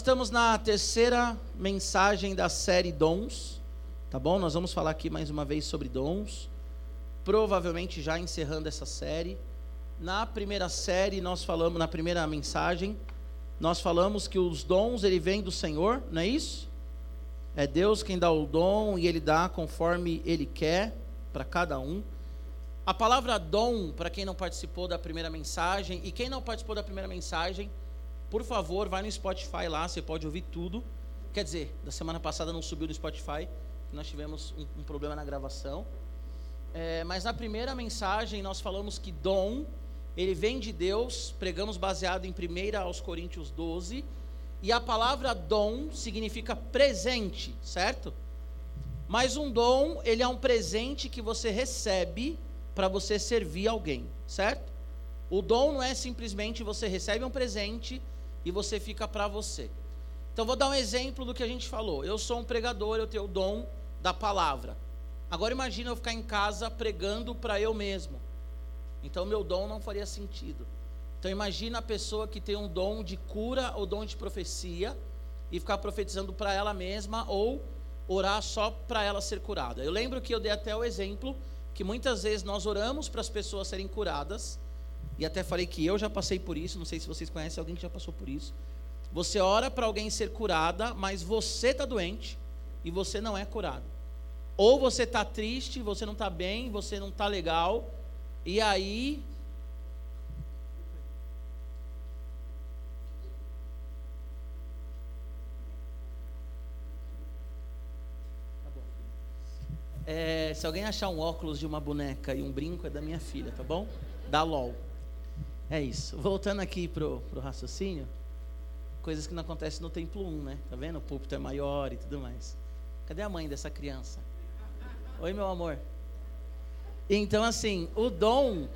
estamos na terceira mensagem da série Dons, tá bom? Nós vamos falar aqui mais uma vez sobre dons, provavelmente já encerrando essa série. Na primeira série nós falamos, na primeira mensagem, nós falamos que os dons ele vem do Senhor, não é isso? É Deus quem dá o dom e ele dá conforme ele quer para cada um. A palavra dom, para quem não participou da primeira mensagem, e quem não participou da primeira mensagem, por favor, vai no Spotify lá, você pode ouvir tudo. Quer dizer, da semana passada não subiu no Spotify, nós tivemos um, um problema na gravação. É, mas na primeira mensagem nós falamos que dom, ele vem de Deus, pregamos baseado em 1 aos Coríntios 12, e a palavra dom significa presente, certo? Mas um dom, ele é um presente que você recebe para você servir alguém, certo? O dom não é simplesmente você recebe um presente e você fica para você. Então vou dar um exemplo do que a gente falou. Eu sou um pregador, eu tenho o dom da palavra. Agora imagina eu ficar em casa pregando para eu mesmo. Então meu dom não faria sentido. Então imagina a pessoa que tem um dom de cura ou dom de profecia e ficar profetizando para ela mesma ou orar só para ela ser curada. Eu lembro que eu dei até o exemplo que muitas vezes nós oramos para as pessoas serem curadas, e até falei que eu já passei por isso, não sei se vocês conhecem alguém que já passou por isso. Você ora para alguém ser curada, mas você está doente e você não é curado. Ou você está triste, você não está bem, você não está legal, e aí É, se alguém achar um óculos de uma boneca e um brinco, é da minha filha, tá bom? Da LOL. É isso. Voltando aqui pro, pro raciocínio, coisas que não acontecem no templo 1, né? Tá vendo? O púlpito é maior e tudo mais. Cadê a mãe dessa criança? Oi, meu amor. Então, assim, o dom,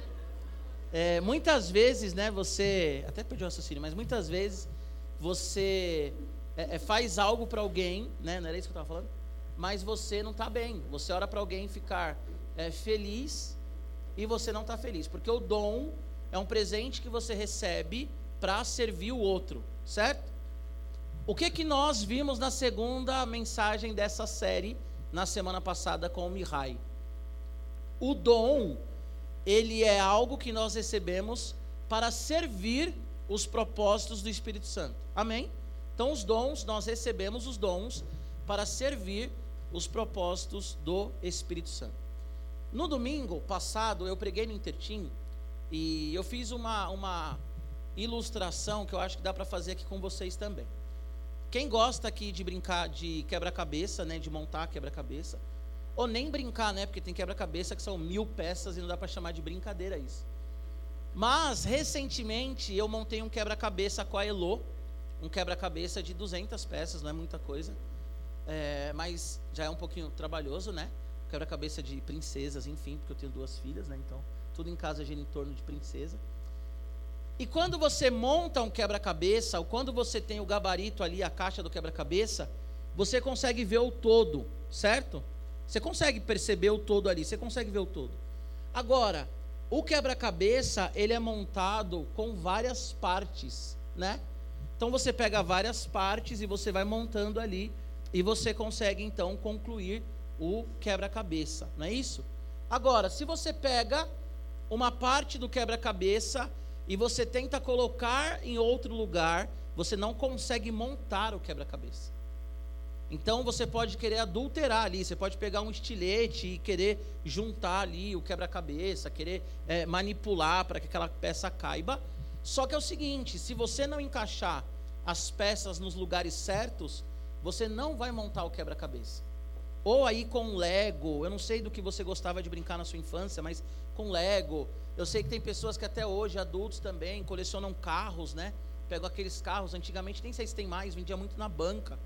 é, muitas vezes, né, você, até perdi o raciocínio, mas muitas vezes você é, é, faz algo para alguém, né, não era isso que eu estava falando? mas você não está bem. Você ora para alguém ficar é, feliz e você não está feliz, porque o dom é um presente que você recebe para servir o outro, certo? O que que nós vimos na segunda mensagem dessa série na semana passada com o Mihai? O dom, ele é algo que nós recebemos para servir os propósitos do Espírito Santo. Amém? Então os dons, nós recebemos os dons para servir os propósitos do Espírito Santo. No domingo passado, eu preguei no Intertim e eu fiz uma, uma ilustração que eu acho que dá para fazer aqui com vocês também. Quem gosta aqui de brincar de quebra-cabeça, né, de montar quebra-cabeça, ou nem brincar, né, porque tem quebra-cabeça que são mil peças e não dá para chamar de brincadeira isso. Mas, recentemente, eu montei um quebra-cabeça com a Elo, um quebra-cabeça de 200 peças, não é muita coisa. É, mas já é um pouquinho trabalhoso, né? Quebra-cabeça de princesas, enfim, porque eu tenho duas filhas, né? Então, tudo em casa gira em torno de princesa. E quando você monta um quebra-cabeça, ou quando você tem o gabarito ali, a caixa do quebra-cabeça, você consegue ver o todo, certo? Você consegue perceber o todo ali, você consegue ver o todo. Agora, o quebra-cabeça, ele é montado com várias partes, né? Então você pega várias partes e você vai montando ali e você consegue então concluir o quebra-cabeça, não é isso? Agora, se você pega uma parte do quebra-cabeça e você tenta colocar em outro lugar, você não consegue montar o quebra-cabeça. Então você pode querer adulterar ali, você pode pegar um estilete e querer juntar ali o quebra-cabeça, querer é, manipular para que aquela peça caiba. Só que é o seguinte: se você não encaixar as peças nos lugares certos, você não vai montar o quebra-cabeça. Ou aí com Lego, eu não sei do que você gostava de brincar na sua infância, mas com Lego. Eu sei que tem pessoas que até hoje, adultos também, colecionam carros, né? Pegam aqueles carros, antigamente nem sei se tem mais, vendia muito na banca.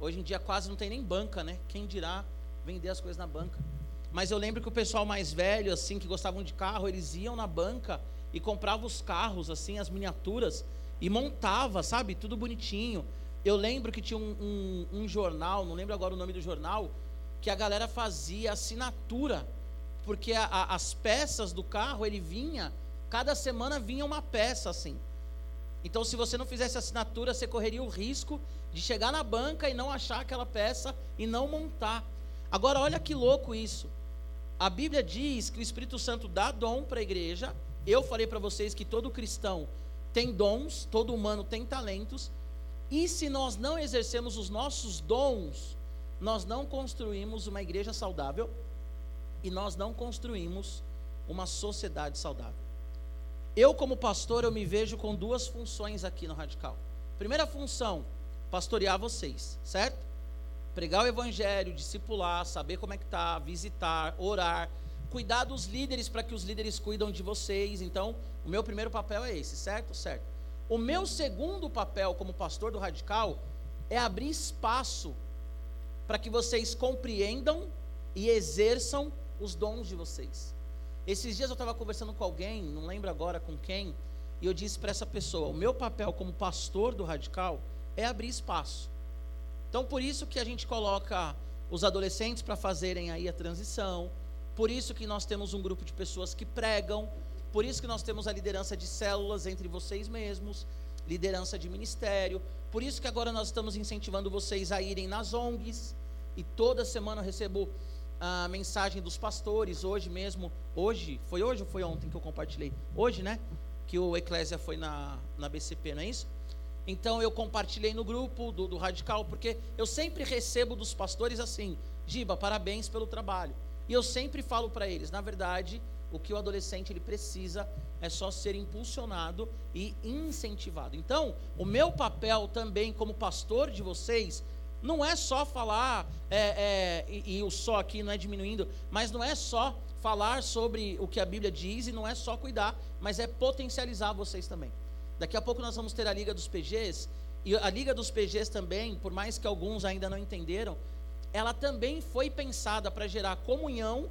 Hoje em dia quase não tem nem banca, né? Quem dirá vender as coisas na banca. Mas eu lembro que o pessoal mais velho, assim, que gostavam de carro, eles iam na banca e compravam os carros, assim, as miniaturas, e montava, sabe? Tudo bonitinho. Eu lembro que tinha um, um, um, jornal, não lembro agora o nome do jornal, que a galera fazia assinatura, porque a, a, as peças do carro ele vinha, cada semana vinha uma peça assim. Então, se você não fizesse assinatura, você correria o risco de chegar na banca e não achar aquela peça e não montar. Agora, olha que louco isso. A Bíblia diz que o Espírito Santo dá dom para a igreja. Eu falei para vocês que todo cristão tem dons, todo humano tem talentos. E se nós não exercemos os nossos dons, nós não construímos uma igreja saudável e nós não construímos uma sociedade saudável. Eu, como pastor, eu me vejo com duas funções aqui no Radical. Primeira função, pastorear vocês, certo? Pregar o evangelho, discipular, saber como é que está, visitar, orar, cuidar dos líderes para que os líderes cuidam de vocês. Então, o meu primeiro papel é esse, certo? Certo. O meu segundo papel como pastor do Radical é abrir espaço para que vocês compreendam e exerçam os dons de vocês. Esses dias eu estava conversando com alguém, não lembro agora com quem, e eu disse para essa pessoa: o meu papel como pastor do radical é abrir espaço. Então, por isso que a gente coloca os adolescentes para fazerem aí a transição, por isso que nós temos um grupo de pessoas que pregam, por isso que nós temos a liderança de células entre vocês mesmos, liderança de ministério, por isso que agora nós estamos incentivando vocês a irem nas ONGs, e toda semana eu recebo a mensagem dos pastores, hoje mesmo, hoje, foi hoje ou foi ontem que eu compartilhei? Hoje, né? Que o Eclésia foi na, na BCP, não é isso? Então eu compartilhei no grupo do, do Radical, porque eu sempre recebo dos pastores assim, Giba, parabéns pelo trabalho. E eu sempre falo para eles, na verdade, o que o adolescente ele precisa é só ser impulsionado e incentivado. Então, o meu papel também como pastor de vocês não é só falar, é, é, e, o só aqui não é diminuindo, mas não é só falar sobre o que a Bíblia diz e não é só cuidar, mas é potencializar vocês também. Daqui a pouco nós vamos ter a Liga dos PGs, e a Liga dos PGs também, por mais que alguns ainda não entenderam, ela também foi pensada para gerar comunhão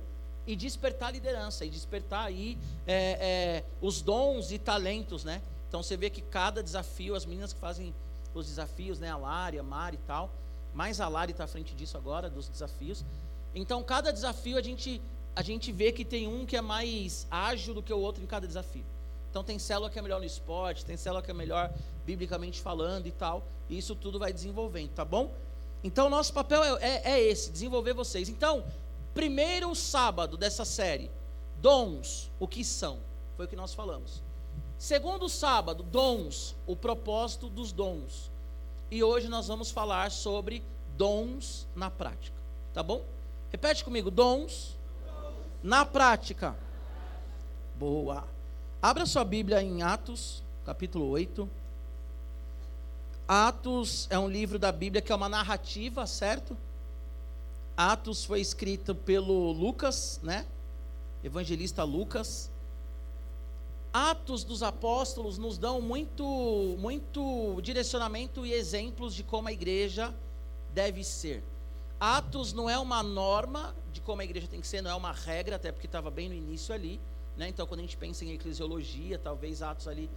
e despertar liderança, e despertar aí é, é, os dons e talentos, né? Então você vê que cada desafio, as meninas que fazem os desafios, né? A Lari, a Mari e tal, mais a Lari está à frente disso agora, dos desafios. Então, cada desafio a gente, a gente vê que tem um que é mais ágil do que o outro em cada desafio. Então, tem célula que é melhor no esporte, tem célula que é melhor biblicamente falando e tal. E isso tudo vai desenvolvendo, tá bom? Então, nosso papel é, é, é esse, desenvolver vocês. Então, primeiro sábado dessa série, dons, o que são? Foi o que nós falamos. Segundo sábado, dons, o propósito dos dons. E hoje nós vamos falar sobre dons na prática. Tá bom? Repete comigo: dons na prática. Boa. Abra sua Bíblia em Atos, capítulo 8. Atos é um livro da Bíblia que é uma narrativa, certo? Atos foi escrito pelo Lucas, né? Evangelista Lucas. Atos dos Apóstolos nos dão muito, muito direcionamento e exemplos de como a igreja deve ser. Atos não é uma norma de como a igreja tem que ser, não é uma regra, até porque estava bem no início ali. Né? Então, quando a gente pensa em eclesiologia, talvez Atos ali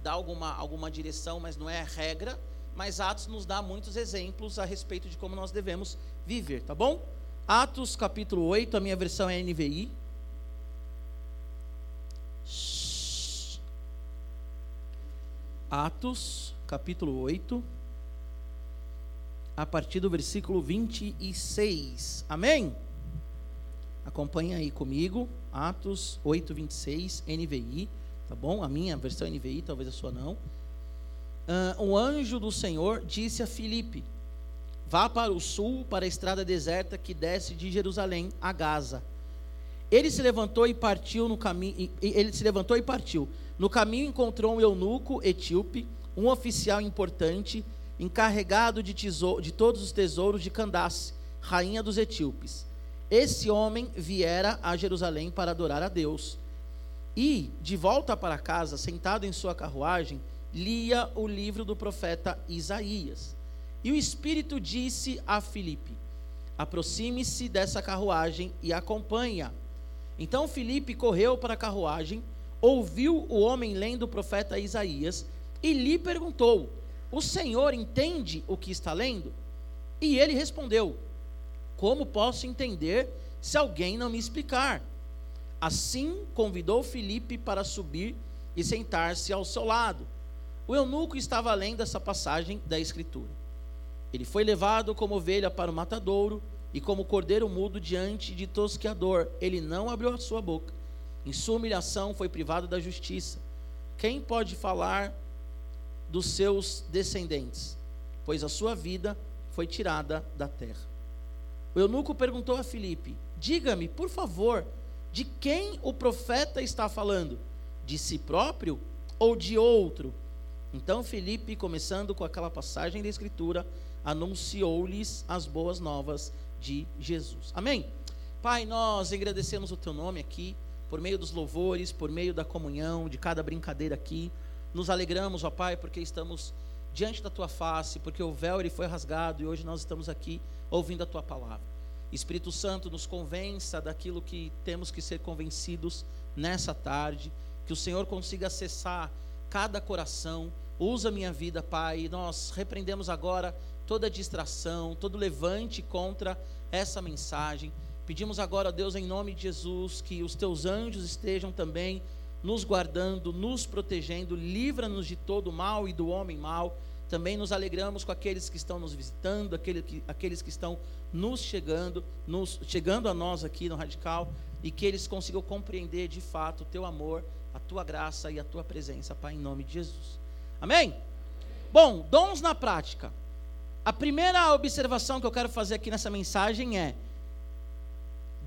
dá alguma, alguma direção, mas não é regra. Mas Atos nos dá muitos exemplos a respeito de como nós devemos viver, tá bom? Atos capítulo 8, a minha versão é NVI. Atos, capítulo 8, a partir do versículo 26. Amém? Acompanha aí comigo, Atos 8, 26, NVI, tá bom? A minha versão NVI, talvez a sua não. Uh, um anjo do Senhor disse a Filipe: Vá para o sul, para a estrada deserta que desce de Jerusalém a Gaza. Ele se levantou e partiu no caminho. Ele se levantou e partiu. No caminho encontrou um eunuco etíope, um oficial importante, encarregado de, de todos os tesouros de Candace, rainha dos etíopes. Esse homem viera a Jerusalém para adorar a Deus. E, de volta para casa, sentado em sua carruagem, lia o livro do profeta Isaías. E o Espírito disse a Filipe: Aproxime-se dessa carruagem e acompanha. Então Filipe correu para a carruagem ouviu o homem lendo o profeta Isaías e lhe perguntou: O Senhor entende o que está lendo? E ele respondeu: Como posso entender se alguém não me explicar? Assim convidou Filipe para subir e sentar-se ao seu lado. O eunuco estava lendo essa passagem da Escritura. Ele foi levado como ovelha para o matadouro e como cordeiro mudo diante de tosqueador. Ele não abriu a sua boca. Em sua humilhação foi privado da justiça. Quem pode falar dos seus descendentes? Pois a sua vida foi tirada da terra. O eunuco perguntou a Filipe: Diga-me, por favor, de quem o profeta está falando? De si próprio ou de outro? Então Filipe, começando com aquela passagem da Escritura, anunciou-lhes as boas novas de Jesus. Amém? Pai, nós agradecemos o teu nome aqui, por meio dos louvores, por meio da comunhão, de cada brincadeira aqui. Nos alegramos, ó Pai, porque estamos diante da tua face, porque o véu ele foi rasgado e hoje nós estamos aqui ouvindo a tua palavra. Espírito Santo nos convença daquilo que temos que ser convencidos nessa tarde, que o Senhor consiga acessar cada coração. Usa minha vida, Pai. Nós repreendemos agora toda distração, todo levante contra essa mensagem. Pedimos agora, Deus, em nome de Jesus, que os teus anjos estejam também nos guardando, nos protegendo, livra-nos de todo mal e do homem mal. Também nos alegramos com aqueles que estão nos visitando, aquele que, aqueles que estão nos chegando, nos, chegando a nós aqui no Radical, e que eles consigam compreender de fato o teu amor, a tua graça e a tua presença, Pai, em nome de Jesus. Amém? Bom, dons na prática. A primeira observação que eu quero fazer aqui nessa mensagem é: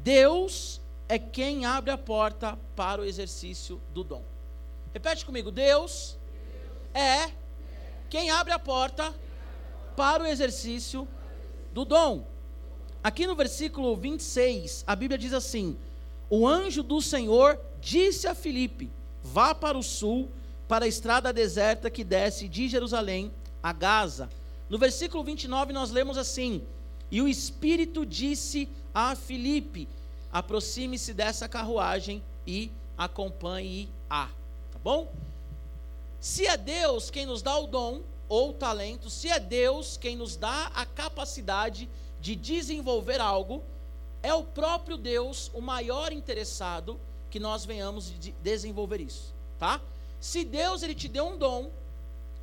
Deus é quem abre a porta para o exercício do dom. Repete comigo: Deus é quem abre a porta para o exercício do dom. Aqui no versículo 26, a Bíblia diz assim: O anjo do Senhor disse a Filipe: Vá para o sul, para a estrada deserta que desce de Jerusalém a Gaza. No versículo 29 nós lemos assim: E o Espírito disse a Filipe: aproxime-se dessa carruagem e acompanhe-a. Tá bom? Se é Deus quem nos dá o dom ou o talento, se é Deus quem nos dá a capacidade de desenvolver algo, é o próprio Deus o maior interessado que nós venhamos de desenvolver isso, tá? Se Deus ele te deu um dom,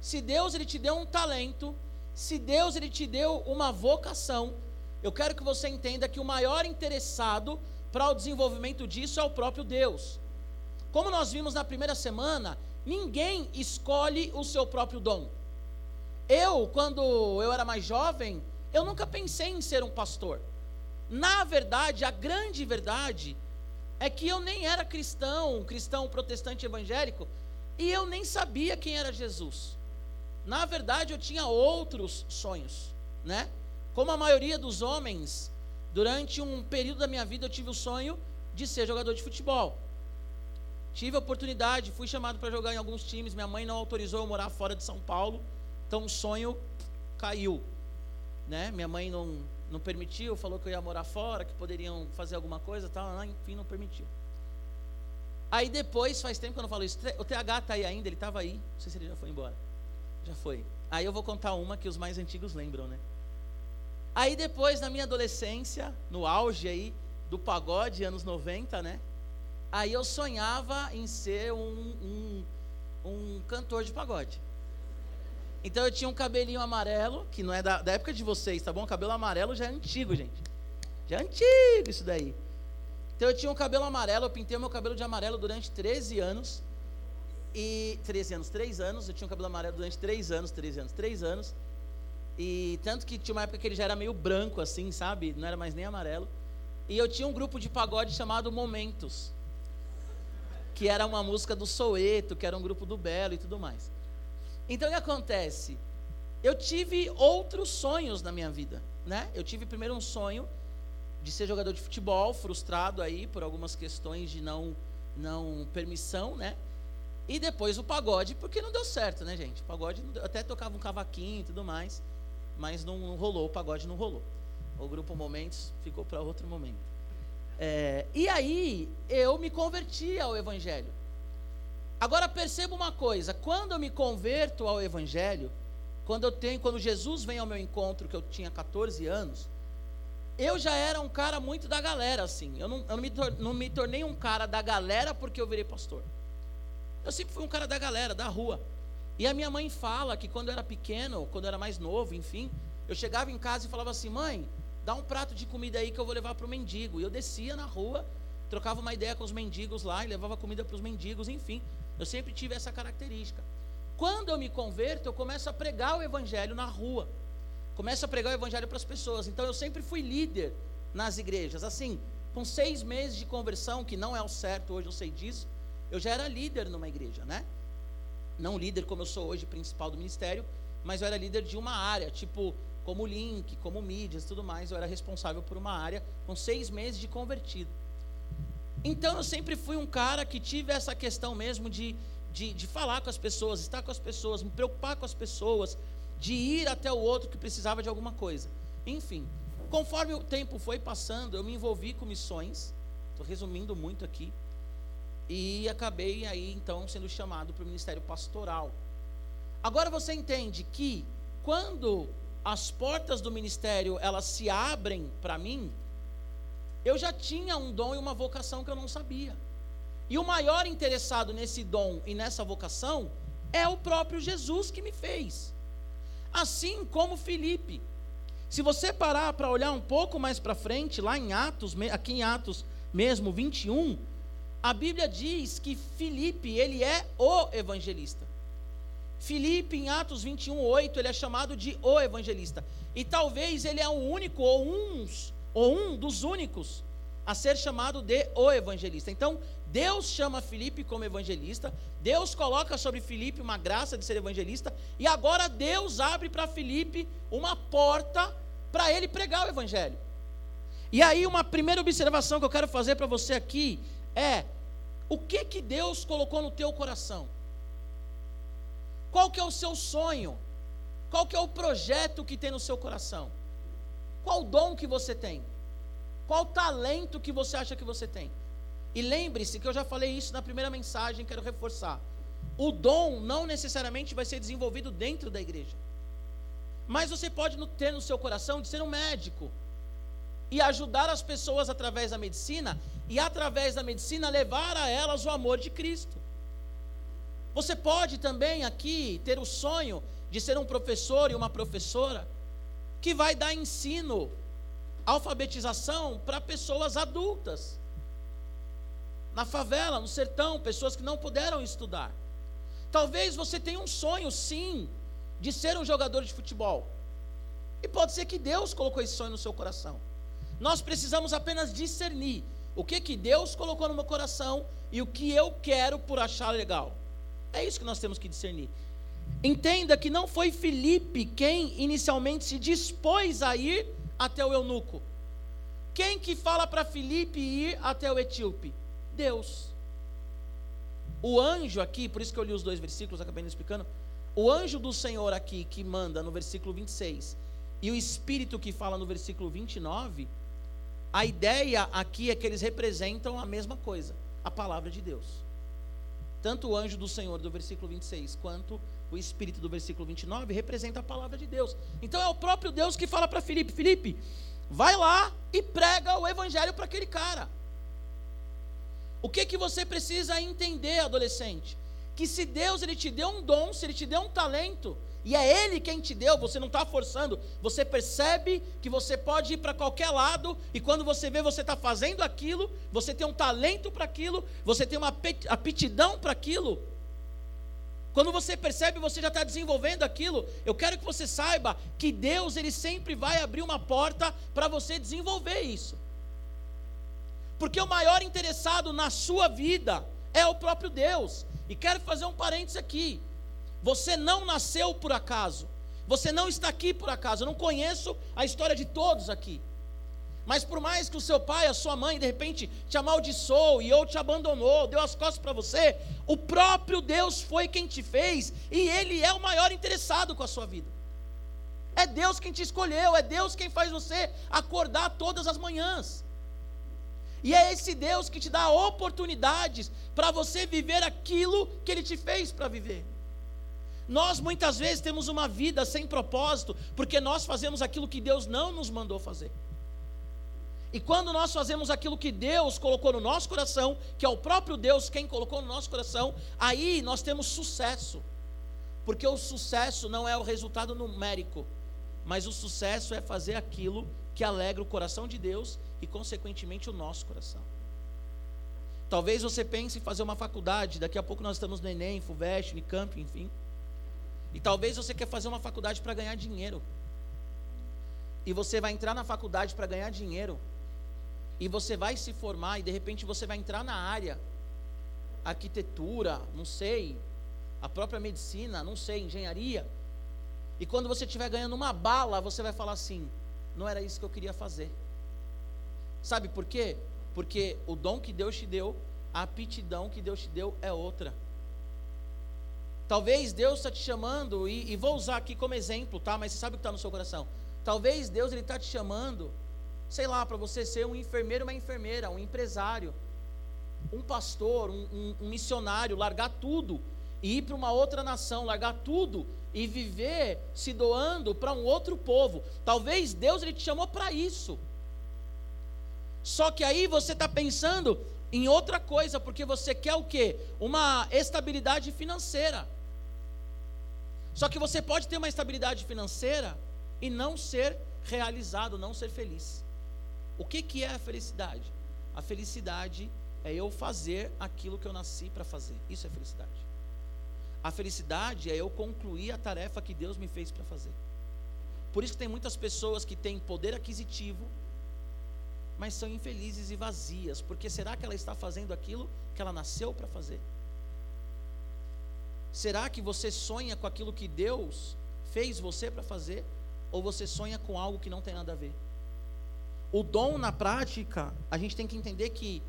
se Deus ele te deu um talento, se Deus ele te deu uma vocação, eu quero que você entenda que o maior interessado para o desenvolvimento disso é o próprio Deus. Como nós vimos na primeira semana, ninguém escolhe o seu próprio dom. Eu, quando eu era mais jovem, eu nunca pensei em ser um pastor. Na verdade, a grande verdade é que eu nem era cristão, cristão protestante evangélico, e eu nem sabia quem era Jesus. Na verdade, eu tinha outros sonhos, né? Como a maioria dos homens, Durante um período da minha vida eu tive o sonho de ser jogador de futebol. Tive a oportunidade, fui chamado para jogar em alguns times. Minha mãe não autorizou eu morar fora de São Paulo, então o sonho caiu. Né? Minha mãe não, não permitiu, falou que eu ia morar fora, que poderiam fazer alguma coisa, tal, enfim, não permitiu. Aí depois, faz tempo que eu não falo isso, o TH está aí ainda, ele estava aí, não sei se ele já foi embora. Já foi. Aí eu vou contar uma que os mais antigos lembram, né? Aí depois, na minha adolescência, no auge aí do pagode, anos 90, né? Aí eu sonhava em ser um, um, um cantor de pagode. Então eu tinha um cabelinho amarelo, que não é da, da, época de vocês, tá bom? Cabelo amarelo já é antigo, gente. Já é antigo isso daí. Então eu tinha um cabelo amarelo, eu pintei meu cabelo de amarelo durante 13 anos. E 13 anos, 3 anos, eu tinha um cabelo amarelo durante 3 anos, 13 anos, 3 anos. E tanto que tinha uma época que ele já era meio branco, assim, sabe? Não era mais nem amarelo. E eu tinha um grupo de pagode chamado Momentos, que era uma música do Soeto, que era um grupo do Belo e tudo mais. Então o que acontece? Eu tive outros sonhos na minha vida, né? Eu tive primeiro um sonho de ser jogador de futebol, frustrado aí por algumas questões de não não permissão, né? E depois o pagode, porque não deu certo, né, gente? O pagode até tocava um cavaquinho e tudo mais mas não, não rolou, o pagode não rolou. O grupo Momentos ficou para outro momento. É, e aí eu me converti ao Evangelho. Agora perceba uma coisa: quando eu me converto ao Evangelho, quando eu tenho, quando Jesus vem ao meu encontro, que eu tinha 14 anos, eu já era um cara muito da galera, assim. Eu não, eu não, me, não me tornei um cara da galera porque eu virei pastor. Eu sempre fui um cara da galera, da rua. E a minha mãe fala que quando eu era pequeno, quando eu era mais novo, enfim, eu chegava em casa e falava assim: mãe, dá um prato de comida aí que eu vou levar para o mendigo. E eu descia na rua, trocava uma ideia com os mendigos lá e levava comida para os mendigos, enfim. Eu sempre tive essa característica. Quando eu me converto, eu começo a pregar o evangelho na rua. Começo a pregar o evangelho para as pessoas. Então eu sempre fui líder nas igrejas. Assim, com seis meses de conversão, que não é o certo, hoje eu sei disso, eu já era líder numa igreja, né? Não líder como eu sou hoje, principal do ministério, mas eu era líder de uma área, tipo como link, como mídias tudo mais. Eu era responsável por uma área com seis meses de convertido. Então eu sempre fui um cara que tive essa questão mesmo de, de, de falar com as pessoas, estar com as pessoas, me preocupar com as pessoas, de ir até o outro que precisava de alguma coisa. Enfim, conforme o tempo foi passando, eu me envolvi com missões. Estou resumindo muito aqui. E acabei aí então sendo chamado para o ministério pastoral. Agora você entende que quando as portas do ministério elas se abrem para mim, eu já tinha um dom e uma vocação que eu não sabia. E o maior interessado nesse dom e nessa vocação é o próprio Jesus que me fez. Assim como Felipe. Se você parar para olhar um pouco mais para frente, lá em Atos, aqui em Atos mesmo 21, a Bíblia diz que Felipe, ele é o evangelista. Filipe, em Atos 21, 8, ele é chamado de o evangelista. E talvez ele é o único, ou uns, ou um dos únicos, a ser chamado de o evangelista. Então, Deus chama Filipe como evangelista, Deus coloca sobre Filipe uma graça de ser evangelista, e agora Deus abre para Filipe uma porta para ele pregar o evangelho. E aí, uma primeira observação que eu quero fazer para você aqui é: o que que Deus colocou no teu coração? Qual que é o seu sonho? Qual que é o projeto que tem no seu coração? Qual dom que você tem? Qual talento que você acha que você tem? E lembre-se que eu já falei isso na primeira mensagem, quero reforçar. O dom não necessariamente vai ser desenvolvido dentro da igreja. Mas você pode ter no seu coração de ser um médico e ajudar as pessoas através da medicina e através da medicina levar a elas o amor de Cristo. Você pode também aqui ter o sonho de ser um professor e uma professora que vai dar ensino, alfabetização para pessoas adultas. Na favela, no sertão, pessoas que não puderam estudar. Talvez você tenha um sonho, sim, de ser um jogador de futebol. E pode ser que Deus colocou esse sonho no seu coração. Nós precisamos apenas discernir o que que Deus colocou no meu coração e o que eu quero por achar legal. É isso que nós temos que discernir. Entenda que não foi Felipe quem inicialmente se dispôs a ir até o eunuco. Quem que fala para Felipe ir até o etíope? Deus. O anjo aqui, por isso que eu li os dois versículos, acabei não explicando. O anjo do Senhor aqui que manda no versículo 26 e o espírito que fala no versículo 29, a ideia aqui é que eles representam a mesma coisa, a palavra de Deus tanto o anjo do Senhor do versículo 26 quanto o espírito do versículo 29 representa a palavra de Deus. Então é o próprio Deus que fala para Felipe: Felipe, vai lá e prega o evangelho para aquele cara. O que que você precisa entender, adolescente? Que se Deus ele te deu um dom, se ele te deu um talento, e é Ele quem te deu, você não está forçando, você percebe que você pode ir para qualquer lado, e quando você vê você está fazendo aquilo, você tem um talento para aquilo, você tem uma aptidão para aquilo. Quando você percebe, você já está desenvolvendo aquilo. Eu quero que você saiba que Deus ele sempre vai abrir uma porta para você desenvolver isso. Porque o maior interessado na sua vida é o próprio Deus. E quero fazer um parênteses aqui. Você não nasceu por acaso. Você não está aqui por acaso. Eu não conheço a história de todos aqui. Mas por mais que o seu pai, a sua mãe, de repente te amaldiçoou e ou te abandonou, deu as costas para você, o próprio Deus foi quem te fez e Ele é o maior interessado com a sua vida. É Deus quem te escolheu, é Deus quem faz você acordar todas as manhãs. E é esse Deus que te dá oportunidades para você viver aquilo que Ele te fez para viver. Nós muitas vezes temos uma vida sem propósito, porque nós fazemos aquilo que Deus não nos mandou fazer. E quando nós fazemos aquilo que Deus colocou no nosso coração, que é o próprio Deus quem colocou no nosso coração, aí nós temos sucesso. Porque o sucesso não é o resultado numérico, mas o sucesso é fazer aquilo que alegra o coração de Deus e, consequentemente, o nosso coração. Talvez você pense em fazer uma faculdade, daqui a pouco nós estamos no Enem, FUVEST, Unicamp, enfim. E talvez você quer fazer uma faculdade para ganhar dinheiro. E você vai entrar na faculdade para ganhar dinheiro. E você vai se formar e de repente você vai entrar na área arquitetura, não sei, a própria medicina, não sei, engenharia. E quando você estiver ganhando uma bala, você vai falar assim: não era isso que eu queria fazer. Sabe por quê? Porque o dom que Deus te deu, a aptidão que Deus te deu é outra. Talvez Deus está te chamando, e, e, vou usar aqui como exemplo, tá? Mas você sabe o que está no seu coração. Talvez Deus ele está te chamando, sei lá, para você ser um enfermeiro, uma enfermeira, um empresário, um pastor, um, um, um missionário, largar tudo e ir para uma outra nação, largar tudo e viver se doando para um outro povo. Talvez Deus ele te chamou para isso. Só que aí você está pensando em outra coisa, porque você quer o quê? Uma estabilidade financeira. Só que você pode ter uma estabilidade financeira e não ser realizado, não ser feliz. O que, que é a felicidade? A felicidade é eu fazer aquilo que eu nasci para fazer. Isso é felicidade. A felicidade é eu concluir a tarefa que Deus me fez para fazer. Por isso que tem muitas pessoas que têm poder aquisitivo, mas são infelizes e vazias, porque será que ela está fazendo aquilo que ela nasceu para fazer? Será que você sonha com aquilo que Deus fez você para fazer? Ou você sonha com algo que não tem nada a ver? O dom na prática, a gente tem que entender que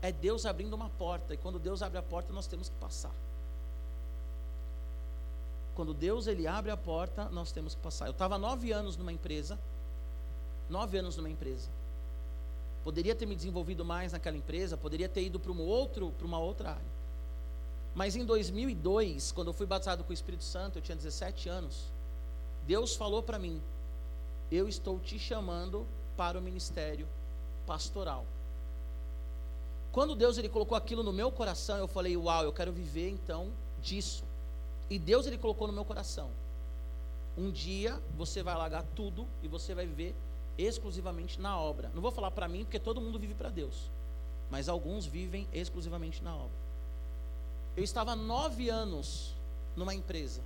é Deus abrindo uma porta. E quando Deus abre a porta, nós temos que passar. Quando Deus ele abre a porta, nós temos que passar. Eu estava nove anos numa empresa. Nove anos numa empresa. Poderia ter me desenvolvido mais naquela empresa, poderia ter ido para um outro, para uma outra área. Mas em 2002, quando eu fui batizado com o Espírito Santo, eu tinha 17 anos. Deus falou para mim: Eu estou te chamando para o ministério pastoral. Quando Deus ele colocou aquilo no meu coração, eu falei: "Uau, eu quero viver então disso". E Deus ele colocou no meu coração: um dia você vai largar tudo e você vai viver exclusivamente na obra. Não vou falar para mim porque todo mundo vive para Deus, mas alguns vivem exclusivamente na obra. Eu estava nove anos numa empresa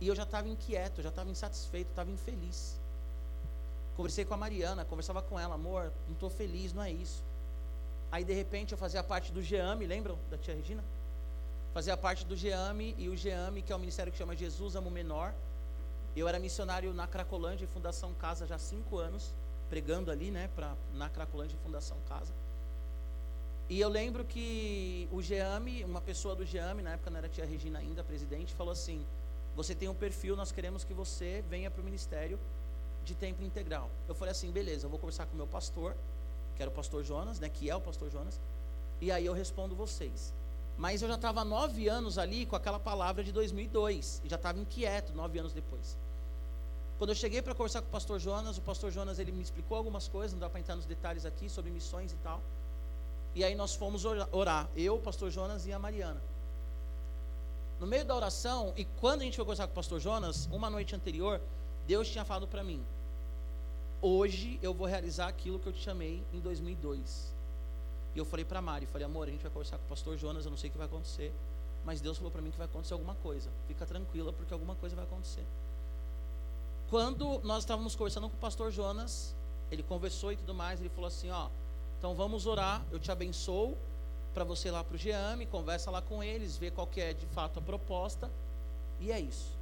e eu já estava inquieto, já estava insatisfeito, estava infeliz. Conversei com a Mariana, conversava com ela, amor, não estou feliz, não é isso. Aí de repente eu fazia parte do GEAME, lembram da tia Regina? Fazia parte do GEAME e o GEAME, que é o ministério que chama Jesus Amo Menor. Eu era missionário na Cracolândia e Fundação Casa já há cinco anos, pregando ali, né, pra, na Cracolândia e Fundação Casa. E eu lembro que o GEAME, uma pessoa do GEAME, na época não era tia Regina ainda, presidente, falou assim: Você tem um perfil, nós queremos que você venha para o ministério de tempo integral. Eu falei assim: beleza, eu vou conversar com o meu pastor que era o pastor Jonas, né, que é o pastor Jonas, e aí eu respondo vocês. Mas eu já estava nove anos ali com aquela palavra de 2002, e já estava inquieto nove anos depois. Quando eu cheguei para conversar com o pastor Jonas, o pastor Jonas ele me explicou algumas coisas, não dá para entrar nos detalhes aqui, sobre missões e tal. E aí nós fomos orar, eu, o pastor Jonas e a Mariana. No meio da oração, e quando a gente foi conversar com o pastor Jonas, uma noite anterior, Deus tinha falado para mim: hoje eu vou realizar aquilo que eu te chamei em 2002. E eu falei para Mari, falei, amor, a gente vai conversar com o pastor Jonas, eu não sei o que vai acontecer, mas Deus falou para mim que vai acontecer alguma coisa. Fica tranquila, porque alguma coisa vai acontecer. Quando nós estávamos conversando com o pastor Jonas, ele conversou e tudo mais, ele falou assim, ó, então vamos orar, eu te abençoo para você ir lá para o GEAME, conversa lá com eles, vê qual que é de fato a proposta, e é isso.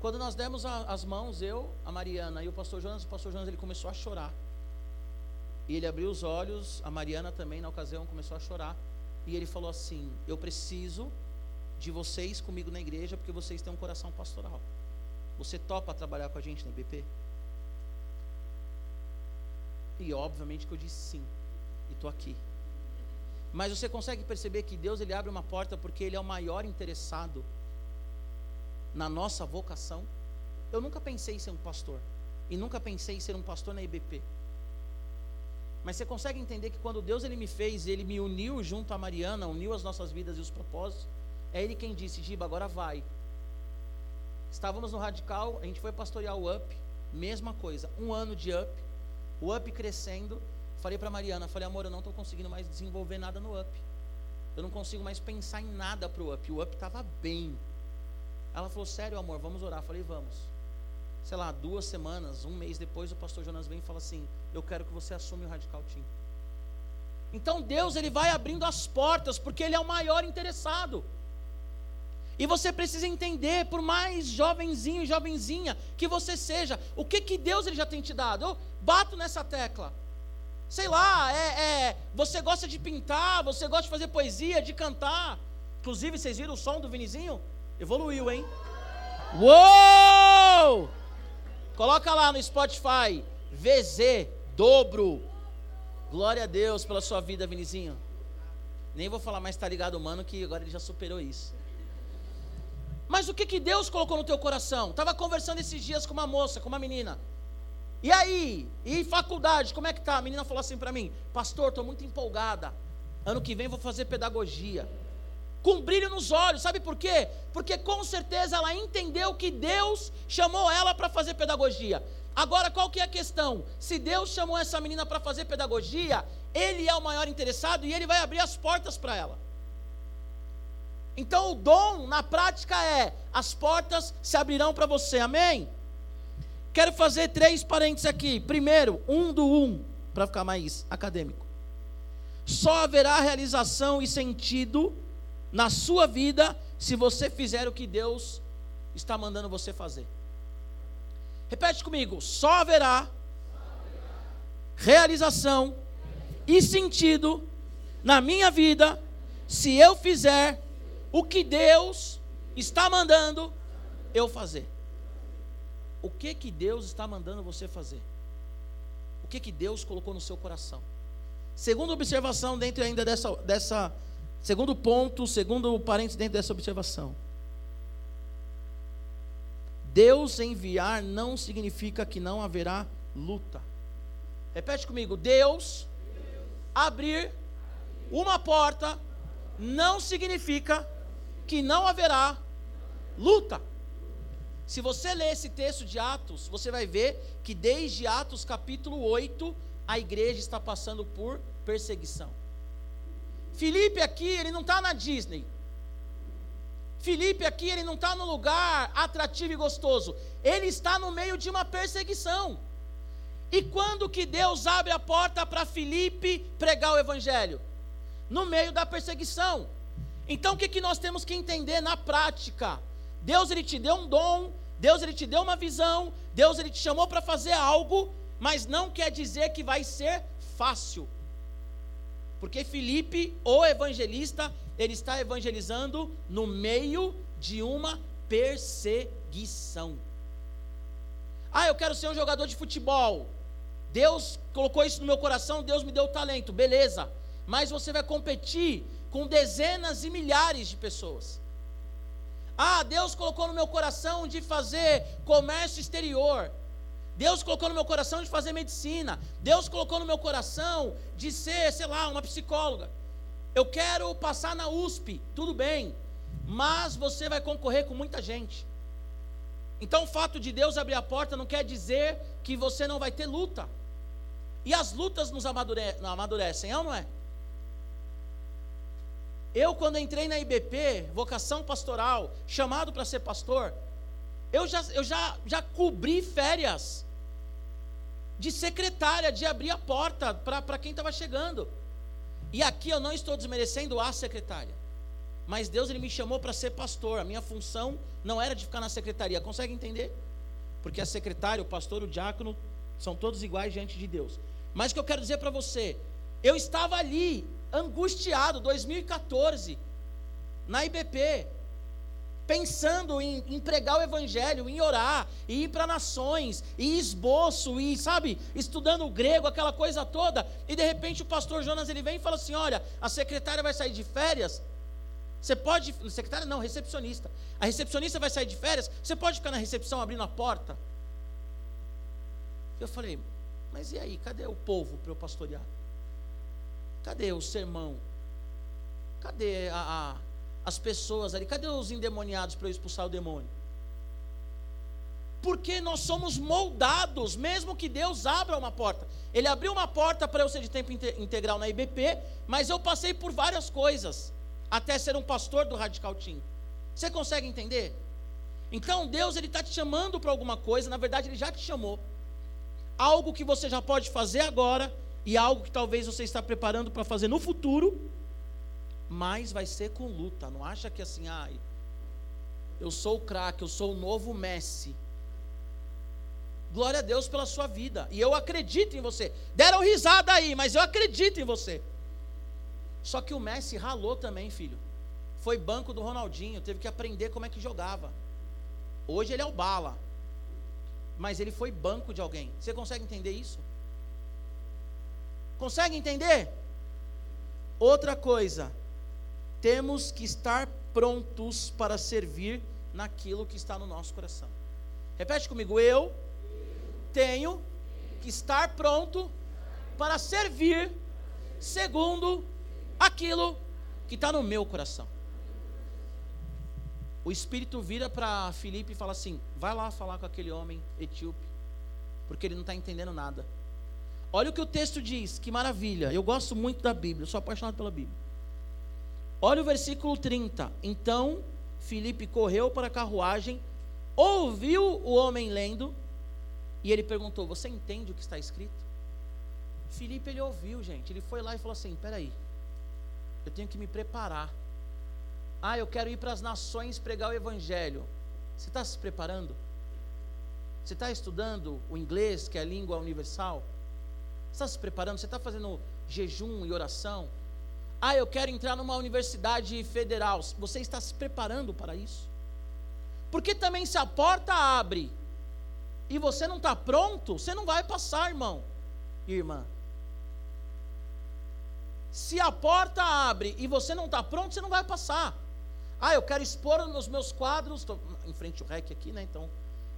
Quando nós demos a, as mãos, eu, a Mariana e o pastor Jonas, o pastor Jonas ele começou a chorar. E ele abriu os olhos, a Mariana também na ocasião começou a chorar. E ele falou assim: Eu preciso de vocês comigo na igreja porque vocês têm um coração pastoral. Você topa trabalhar com a gente na IBP? E obviamente que eu disse sim. E estou aqui. Mas você consegue perceber que Deus ele abre uma porta porque ele é o maior interessado na nossa vocação. Eu nunca pensei em ser um pastor. E nunca pensei em ser um pastor na IBP. Mas você consegue entender que quando Deus ele me fez, ele me uniu junto a Mariana, uniu as nossas vidas e os propósitos, é ele quem disse: Giba, agora vai. Estávamos no Radical, a gente foi pastorear o UP, mesma coisa, um ano de UP, o UP crescendo. Falei para Mariana, falei, amor, eu não estou conseguindo mais desenvolver nada no UP. Eu não consigo mais pensar em nada para o UP. O UP estava bem. Ela falou, sério, amor, vamos orar. falei, vamos. Sei lá, duas semanas, um mês depois, o pastor Jonas vem e fala assim: Eu quero que você assume o Radical Team. Então Deus ele vai abrindo as portas, porque Ele é o maior interessado. E você precisa entender, por mais jovenzinho, jovenzinha que você seja, o que que Deus ele já tem te dado. Eu bato nessa tecla. Sei lá, é, é, você gosta de pintar, você gosta de fazer poesia, de cantar. Inclusive, vocês viram o som do Vinizinho? Evoluiu, hein? Uou! Coloca lá no Spotify, VZ, dobro. Glória a Deus pela sua vida, Vinizinho. Nem vou falar mais tá ligado, mano, que agora ele já superou isso. Mas o que, que Deus colocou no teu coração? Estava conversando esses dias com uma moça, com uma menina. E aí? E faculdade, como é que tá? A menina falou assim para mim: Pastor, estou muito empolgada. Ano que vem vou fazer pedagogia. Com brilho nos olhos, sabe por quê? Porque com certeza ela entendeu que Deus chamou ela para fazer pedagogia. Agora, qual que é a questão? Se Deus chamou essa menina para fazer pedagogia, Ele é o maior interessado e Ele vai abrir as portas para ela. Então o dom na prática é: as portas se abrirão para você, amém? Quero fazer três parênteses aqui. Primeiro, um do um, para ficar mais acadêmico. Só haverá realização e sentido na sua vida se você fizer o que Deus está mandando você fazer. Repete comigo: só haverá realização e sentido na minha vida se eu fizer o que Deus está mandando eu fazer. O que que Deus está mandando você fazer? O que que Deus colocou no seu coração? Segunda observação dentro ainda dessa, dessa segundo ponto, segundo parênteses dentro dessa observação. Deus enviar não significa que não haverá luta. Repete comigo: Deus abrir uma porta não significa que não haverá luta. Se você ler esse texto de Atos, você vai ver que desde Atos capítulo 8, a igreja está passando por perseguição. Felipe aqui, ele não está na Disney. Felipe aqui, ele não está no lugar atrativo e gostoso. Ele está no meio de uma perseguição. E quando que Deus abre a porta para Felipe pregar o evangelho? No meio da perseguição. Então o que, que nós temos que entender na prática? Deus ele te deu um dom, Deus ele te deu uma visão, Deus ele te chamou para fazer algo, mas não quer dizer que vai ser fácil. Porque Felipe, o evangelista, ele está evangelizando no meio de uma perseguição. Ah, eu quero ser um jogador de futebol. Deus colocou isso no meu coração, Deus me deu talento, beleza. Mas você vai competir com dezenas e milhares de pessoas. Ah, Deus colocou no meu coração de fazer comércio exterior. Deus colocou no meu coração de fazer medicina. Deus colocou no meu coração de ser, sei lá, uma psicóloga. Eu quero passar na USP, tudo bem. Mas você vai concorrer com muita gente. Então o fato de Deus abrir a porta não quer dizer que você não vai ter luta. E as lutas nos amadurecem, é ou não é? Eu, quando entrei na IBP, vocação pastoral, chamado para ser pastor, eu já, eu já, já cobri férias de secretária, de abrir a porta para quem estava chegando. E aqui eu não estou desmerecendo a secretária. Mas Deus ele me chamou para ser pastor. A minha função não era de ficar na secretaria. Consegue entender? Porque a secretária, o pastor, o diácono são todos iguais diante de Deus. Mas o que eu quero dizer para você, eu estava ali angustiado, 2014, na IBP, pensando em, em pregar o evangelho, em orar, e ir para nações, e esboço, e sabe, estudando o grego, aquela coisa toda, e de repente o pastor Jonas ele vem e fala assim: olha, a secretária vai sair de férias. Você pode, secretária não, recepcionista. A recepcionista vai sair de férias, você pode ficar na recepção abrindo a porta? Eu falei, mas e aí, cadê o povo para eu pastorear? Cadê o sermão? Cadê a, a, as pessoas ali? Cadê os endemoniados para eu expulsar o demônio? Porque nós somos moldados, mesmo que Deus abra uma porta. Ele abriu uma porta para eu ser de tempo integral na IBP, mas eu passei por várias coisas, até ser um pastor do Radical Team. Você consegue entender? Então Deus ele está te chamando para alguma coisa, na verdade Ele já te chamou. Algo que você já pode fazer agora e algo que talvez você está preparando para fazer no futuro, mas vai ser com luta. Não acha que assim, ai, eu sou o craque, eu sou o novo Messi. Glória a Deus pela sua vida. E eu acredito em você. Deram risada aí, mas eu acredito em você. Só que o Messi ralou também, filho. Foi banco do Ronaldinho, teve que aprender como é que jogava. Hoje ele é o bala. Mas ele foi banco de alguém. Você consegue entender isso? Consegue entender? Outra coisa, temos que estar prontos para servir naquilo que está no nosso coração. Repete comigo, eu tenho que estar pronto para servir segundo aquilo que está no meu coração. O Espírito vira para Filipe e fala assim: vai lá falar com aquele homem etíope, porque ele não está entendendo nada. Olha o que o texto diz, que maravilha. Eu gosto muito da Bíblia, sou apaixonado pela Bíblia. Olha o versículo 30. Então Filipe correu para a carruagem, ouviu o homem lendo e ele perguntou: Você entende o que está escrito? Filipe ele ouviu, gente. Ele foi lá e falou assim: Peraí, eu tenho que me preparar. Ah, eu quero ir para as nações pregar o evangelho. Você está se preparando? Você está estudando o inglês, que é a língua universal? Você está se preparando? Você está fazendo jejum e oração? Ah, eu quero entrar numa universidade federal. Você está se preparando para isso? Porque também se a porta abre e você não está pronto, você não vai passar, irmão, irmã. Se a porta abre e você não está pronto, você não vai passar. Ah, eu quero expor os meus quadros, estou em frente ao REC aqui, né? Então,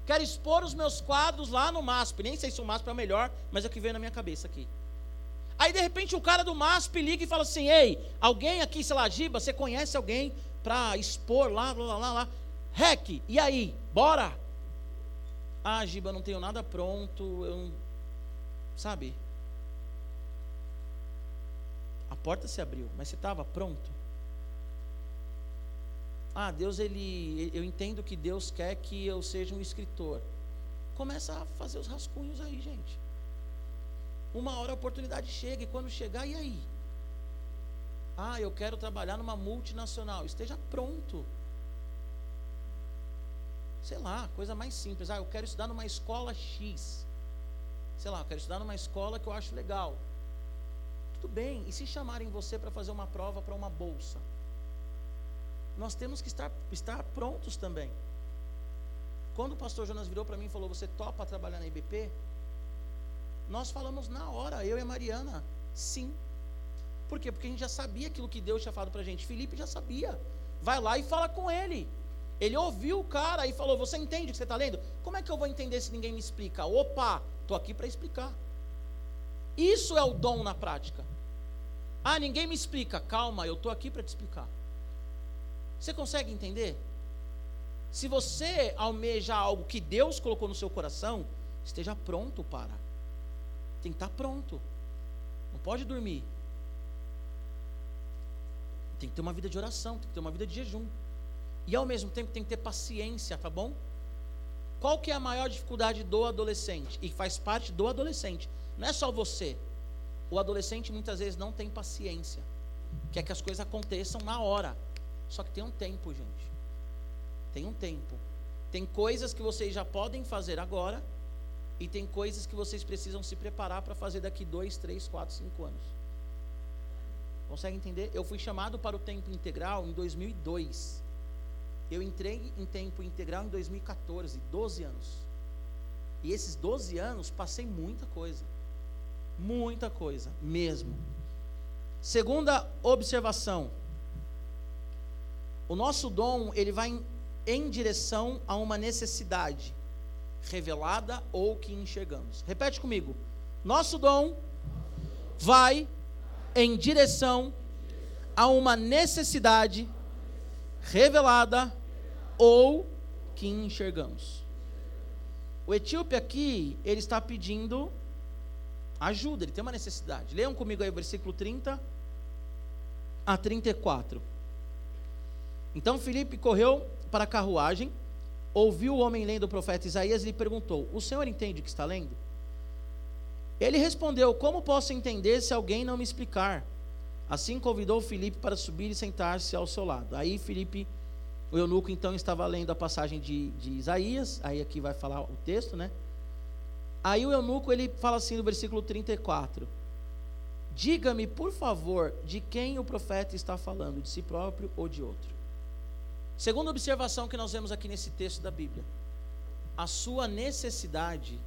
quero expor os meus quadros lá no MASP. Nem sei se o MASP é o melhor, mas é o que veio na minha cabeça aqui. Aí de repente o cara do MASP liga e fala assim: Ei, alguém aqui, sei lá, Giba, você conhece alguém para expor lá, lá, lá, lá? REC, e aí? Bora! Ah, Giba, eu não tenho nada pronto, eu não. Sabe? A porta se abriu, mas você estava pronto? Ah, Deus, ele. Eu entendo que Deus quer que eu seja um escritor. Começa a fazer os rascunhos aí, gente. Uma hora a oportunidade chega, e quando chegar, e aí? Ah, eu quero trabalhar numa multinacional. Esteja pronto sei lá, coisa mais simples. Ah, eu quero estudar numa escola X. Sei lá, eu quero estudar numa escola que eu acho legal. Tudo bem, e se chamarem você para fazer uma prova para uma bolsa? Nós temos que estar, estar prontos também. Quando o pastor Jonas virou para mim e falou: Você topa trabalhar na IBP? Nós falamos na hora, eu e a Mariana, sim. Por quê? Porque a gente já sabia aquilo que Deus tinha falado para a gente. Felipe já sabia. Vai lá e fala com ele. Ele ouviu o cara e falou: Você entende o que você está lendo? Como é que eu vou entender se ninguém me explica? Opa, estou aqui para explicar. Isso é o dom na prática. Ah, ninguém me explica. Calma, eu estou aqui para te explicar. Você consegue entender? Se você almeja algo que Deus colocou no seu coração, esteja pronto para. Tem que estar pronto. Não pode dormir. Tem que ter uma vida de oração, tem que ter uma vida de jejum. E ao mesmo tempo tem que ter paciência, tá bom? Qual que é a maior dificuldade do adolescente? E faz parte do adolescente. Não é só você. O adolescente muitas vezes não tem paciência. Quer que as coisas aconteçam na hora. Só que tem um tempo, gente. Tem um tempo. Tem coisas que vocês já podem fazer agora. E tem coisas que vocês precisam se preparar para fazer daqui dois, três, quatro, cinco anos. Consegue entender? Eu fui chamado para o tempo integral em 2002. Eu entrei em tempo integral em 2014, 12 anos. E esses 12 anos passei muita coisa. Muita coisa, mesmo. Segunda observação. O nosso dom, ele vai em, em direção a uma necessidade revelada ou que enxergamos. Repete comigo. Nosso dom vai em direção a uma necessidade revelada ou que enxergamos. O etíope aqui, ele está pedindo ajuda, ele tem uma necessidade. Leiam comigo aí o versículo 30 a 34. Então Filipe correu para a carruagem, ouviu o homem lendo o profeta Isaías e lhe perguntou: O senhor entende o que está lendo? Ele respondeu: Como posso entender se alguém não me explicar? Assim convidou Filipe para subir e sentar-se ao seu lado. Aí Filipe, o eunuco, então estava lendo a passagem de, de Isaías, aí aqui vai falar o texto, né? Aí o eunuco ele fala assim no versículo 34: Diga-me, por favor, de quem o profeta está falando, de si próprio ou de outro? Segunda observação que nós vemos aqui nesse texto da Bíblia, a sua necessidade,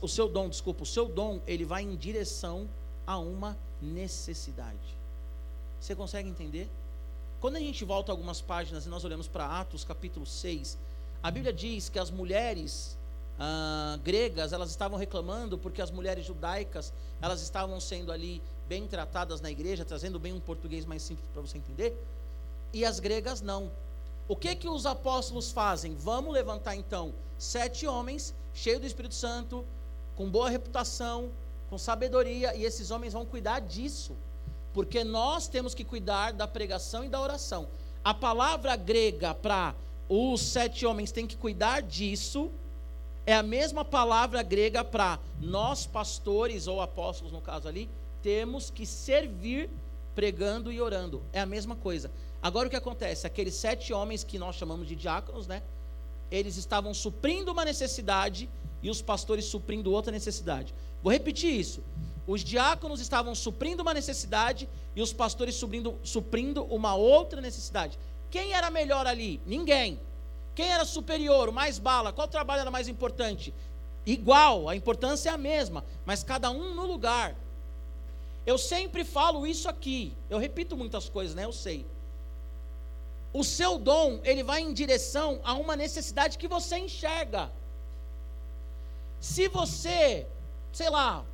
o seu dom, desculpa, o seu dom, ele vai em direção a uma necessidade. Você consegue entender? Quando a gente volta algumas páginas e nós olhamos para Atos capítulo 6, a Bíblia diz que as mulheres ah, gregas, elas estavam reclamando porque as mulheres judaicas, elas estavam sendo ali bem tratadas na igreja, trazendo bem um português mais simples para você entender, e as gregas não. O que que os apóstolos fazem? Vamos levantar então sete homens cheios do Espírito Santo, com boa reputação, com sabedoria, e esses homens vão cuidar disso, porque nós temos que cuidar da pregação e da oração. A palavra grega para os sete homens tem que cuidar disso, é a mesma palavra grega para nós, pastores ou apóstolos, no caso ali, temos que servir pregando e orando. É a mesma coisa. Agora o que acontece? Aqueles sete homens que nós chamamos de diáconos, né? Eles estavam suprindo uma necessidade e os pastores suprindo outra necessidade. Vou repetir isso. Os diáconos estavam suprindo uma necessidade e os pastores suprindo, suprindo uma outra necessidade. Quem era melhor ali? Ninguém. Quem era superior, mais bala? Qual trabalho era mais importante? Igual, a importância é a mesma, mas cada um no lugar. Eu sempre falo isso aqui. Eu repito muitas coisas, né? Eu sei. O seu dom, ele vai em direção a uma necessidade que você enxerga. Se você sei lá,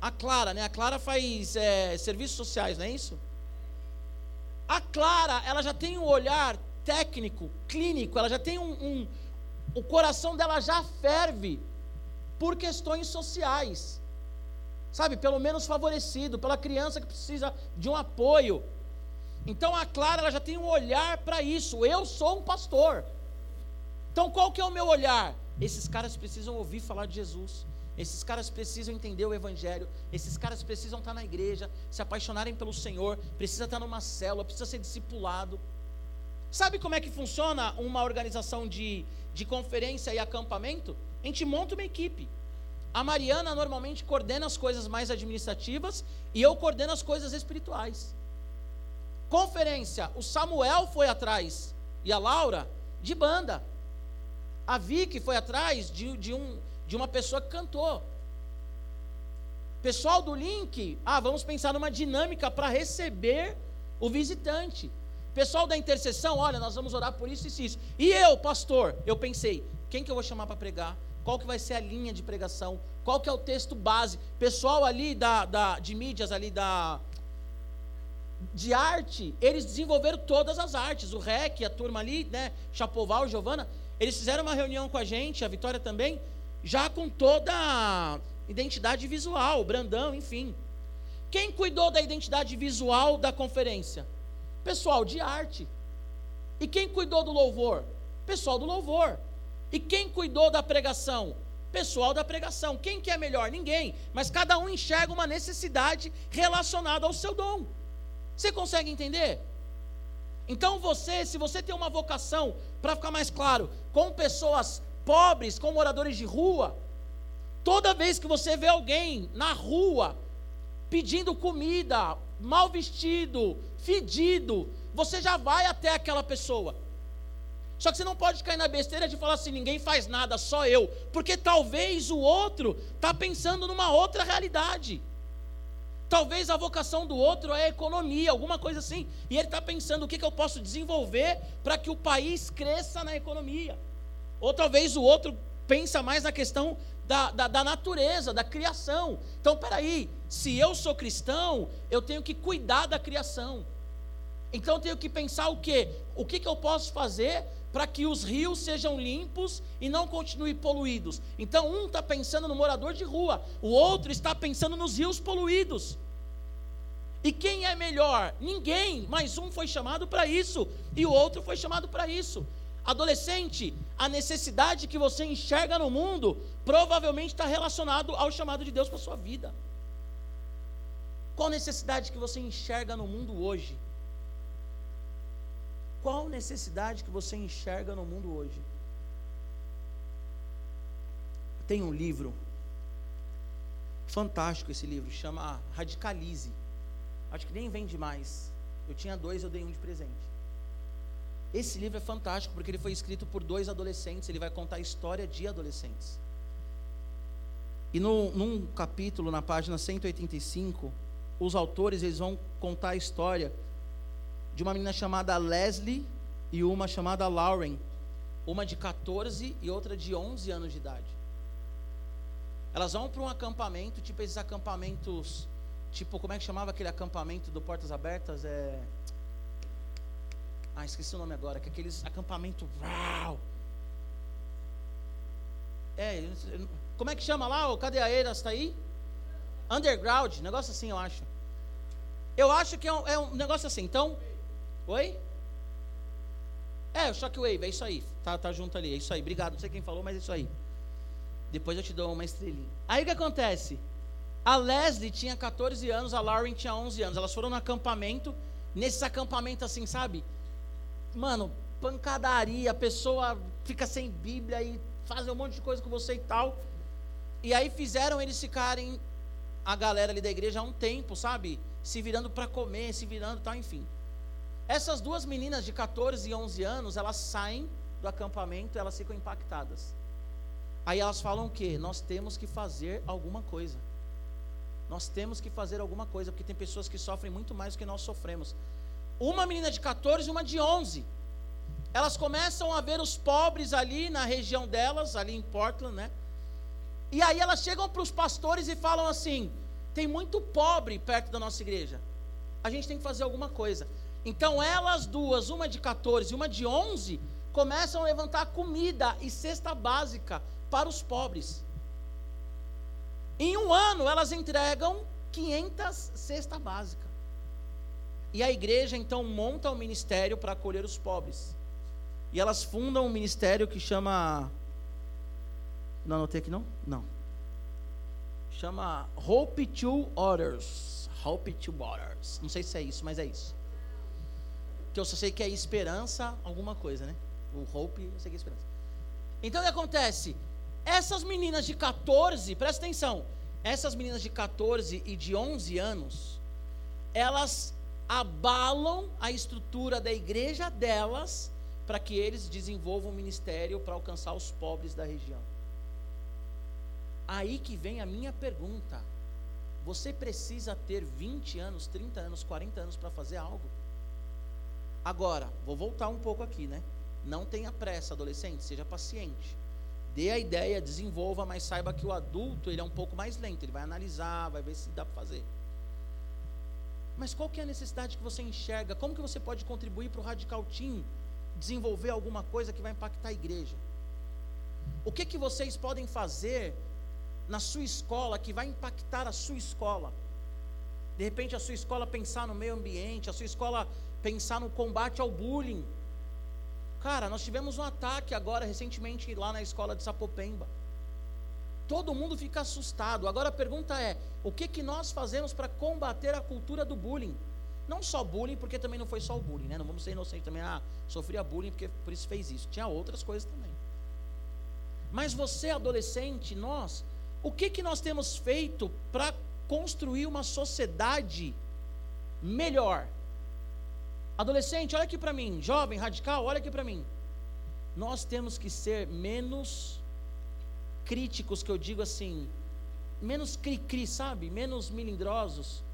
a Clara, né? A Clara faz é, serviços sociais, não é isso? A Clara, ela já tem um olhar técnico, clínico, ela já tem um, um o coração dela já ferve por questões sociais, sabe? Pelo menos favorecido, pela criança que precisa de um apoio. Então a Clara ela já tem um olhar para isso. Eu sou um pastor. Então qual que é o meu olhar? Esses caras precisam ouvir falar de Jesus. Esses caras precisam entender o Evangelho. Esses caras precisam estar na igreja, se apaixonarem pelo Senhor. Precisa estar numa célula, precisa ser discipulado. Sabe como é que funciona uma organização de, de conferência e acampamento? A gente monta uma equipe. A Mariana normalmente coordena as coisas mais administrativas e eu coordeno as coisas espirituais. Conferência, o Samuel foi atrás e a Laura de banda. A Vicky foi atrás de, de um de uma pessoa que cantou. Pessoal do link, ah, vamos pensar numa dinâmica para receber o visitante. Pessoal da intercessão, olha, nós vamos orar por isso e isso. E eu, pastor, eu pensei, quem que eu vou chamar para pregar? Qual que vai ser a linha de pregação? Qual que é o texto base? Pessoal ali da, da, de mídias ali da de arte, eles desenvolveram todas as artes. O REC, a turma ali, né, Chapoval, Giovana, eles fizeram uma reunião com a gente, a Vitória também, já com toda a identidade visual, Brandão, enfim. Quem cuidou da identidade visual da conferência? Pessoal de arte. E quem cuidou do louvor? Pessoal do louvor. E quem cuidou da pregação? Pessoal da pregação. Quem que é melhor? Ninguém. Mas cada um enxerga uma necessidade relacionada ao seu dom. Você consegue entender? Então você, se você tem uma vocação, para ficar mais claro, com pessoas pobres, com moradores de rua. Toda vez que você vê alguém na rua pedindo comida, mal vestido, fedido, você já vai até aquela pessoa. Só que você não pode cair na besteira de falar assim: ninguém faz nada, só eu. Porque talvez o outro está pensando numa outra realidade. Talvez a vocação do outro é a economia, alguma coisa assim. E ele está pensando o que, que eu posso desenvolver para que o país cresça na economia. Ou talvez o outro pensa mais na questão da, da, da, natureza, da criação. Então, peraí, se eu sou cristão, eu tenho que cuidar da criação. Então, eu tenho que pensar o quê? O que, que eu posso fazer para que os rios sejam limpos e não continuem poluídos. Então, um está pensando no morador de rua, o outro está pensando nos rios poluídos. E quem é melhor? Ninguém, mas um foi chamado para isso e o outro foi chamado para isso. Adolescente, a necessidade que você enxerga no mundo provavelmente está relacionado ao chamado de Deus para sua vida. Qual necessidade que você enxerga no mundo hoje? Qual necessidade que você enxerga no mundo hoje? Tem um livro, fantástico esse livro, chama Radicalize. Acho que nem vende mais. Eu tinha dois, eu dei um de presente. Esse livro é fantástico porque ele foi escrito por dois adolescentes. Ele vai contar a história de adolescentes. E no, num capítulo, na página 185, os autores eles vão contar a história de uma menina chamada Leslie e uma chamada Lauren, uma de 14 e outra de 11 anos de idade. Elas vão para um acampamento, tipo esses acampamentos, tipo, como é que chamava aquele acampamento do Portas Abertas? É. Ah, esqueci o nome agora, que é aqueles acampamento. Uau! É, como é que chama lá? Cadê a Eiras? Está aí? Underground, negócio assim, eu acho. Eu acho que é um, é um negócio assim. Então, Oi? É, o Shockwave, é isso aí. Tá, tá junto ali, é isso aí. Obrigado, não sei quem falou, mas é isso aí. Depois eu te dou uma estrelinha. Aí o que acontece? A Leslie tinha 14 anos, a Lauren tinha 11 anos. Elas foram no acampamento, nesses acampamentos assim, sabe? Mano, pancadaria, a pessoa fica sem Bíblia e faz um monte de coisa com você e tal. E aí fizeram eles ficarem, a galera ali da igreja, há um tempo, sabe? Se virando para comer, se virando e tal, enfim. Essas duas meninas de 14 e 11 anos, elas saem do acampamento, elas ficam impactadas. Aí elas falam o quê? Nós temos que fazer alguma coisa. Nós temos que fazer alguma coisa, porque tem pessoas que sofrem muito mais do que nós sofremos. Uma menina de 14 e uma de 11. Elas começam a ver os pobres ali na região delas, ali em Portland, né? E aí elas chegam para os pastores e falam assim: tem muito pobre perto da nossa igreja. A gente tem que fazer alguma coisa. Então elas duas, uma de 14 e uma de 11, começam a levantar comida e cesta básica para os pobres. Em um ano elas entregam 500 cesta básica. E a igreja então monta um ministério para acolher os pobres. E elas fundam um ministério que chama. Não anotei aqui não? Não. Chama Hope to Others. Hope to Others. Não sei se é isso, mas é isso que eu só sei que é esperança, alguma coisa, né? O hope, eu sei que é esperança. Então o que acontece? Essas meninas de 14, presta atenção, essas meninas de 14 e de 11 anos, elas abalam a estrutura da igreja delas para que eles desenvolvam um ministério para alcançar os pobres da região. Aí que vem a minha pergunta. Você precisa ter 20 anos, 30 anos, 40 anos para fazer algo? Agora, vou voltar um pouco aqui, né? Não tenha pressa, adolescente, seja paciente. Dê a ideia, desenvolva, mas saiba que o adulto ele é um pouco mais lento, ele vai analisar, vai ver se dá para fazer. Mas qual que é a necessidade que você enxerga? Como que você pode contribuir para o Radical Team desenvolver alguma coisa que vai impactar a igreja? O que que vocês podem fazer na sua escola que vai impactar a sua escola? De repente a sua escola pensar no meio ambiente, a sua escola pensar no combate ao bullying. Cara, nós tivemos um ataque agora recentemente lá na escola de Sapopemba. Todo mundo fica assustado. Agora a pergunta é: o que, que nós fazemos para combater a cultura do bullying? Não só bullying, porque também não foi só o bullying, né? Não vamos ser inocentes também. Ah, sofria bullying porque por isso fez isso. Tinha outras coisas também. Mas você, adolescente, nós, o que, que nós temos feito para construir uma sociedade melhor? Adolescente, olha aqui para mim. Jovem, radical, olha aqui para mim. Nós temos que ser menos críticos, que eu digo assim, menos cri-cri, sabe? Menos milindrosos.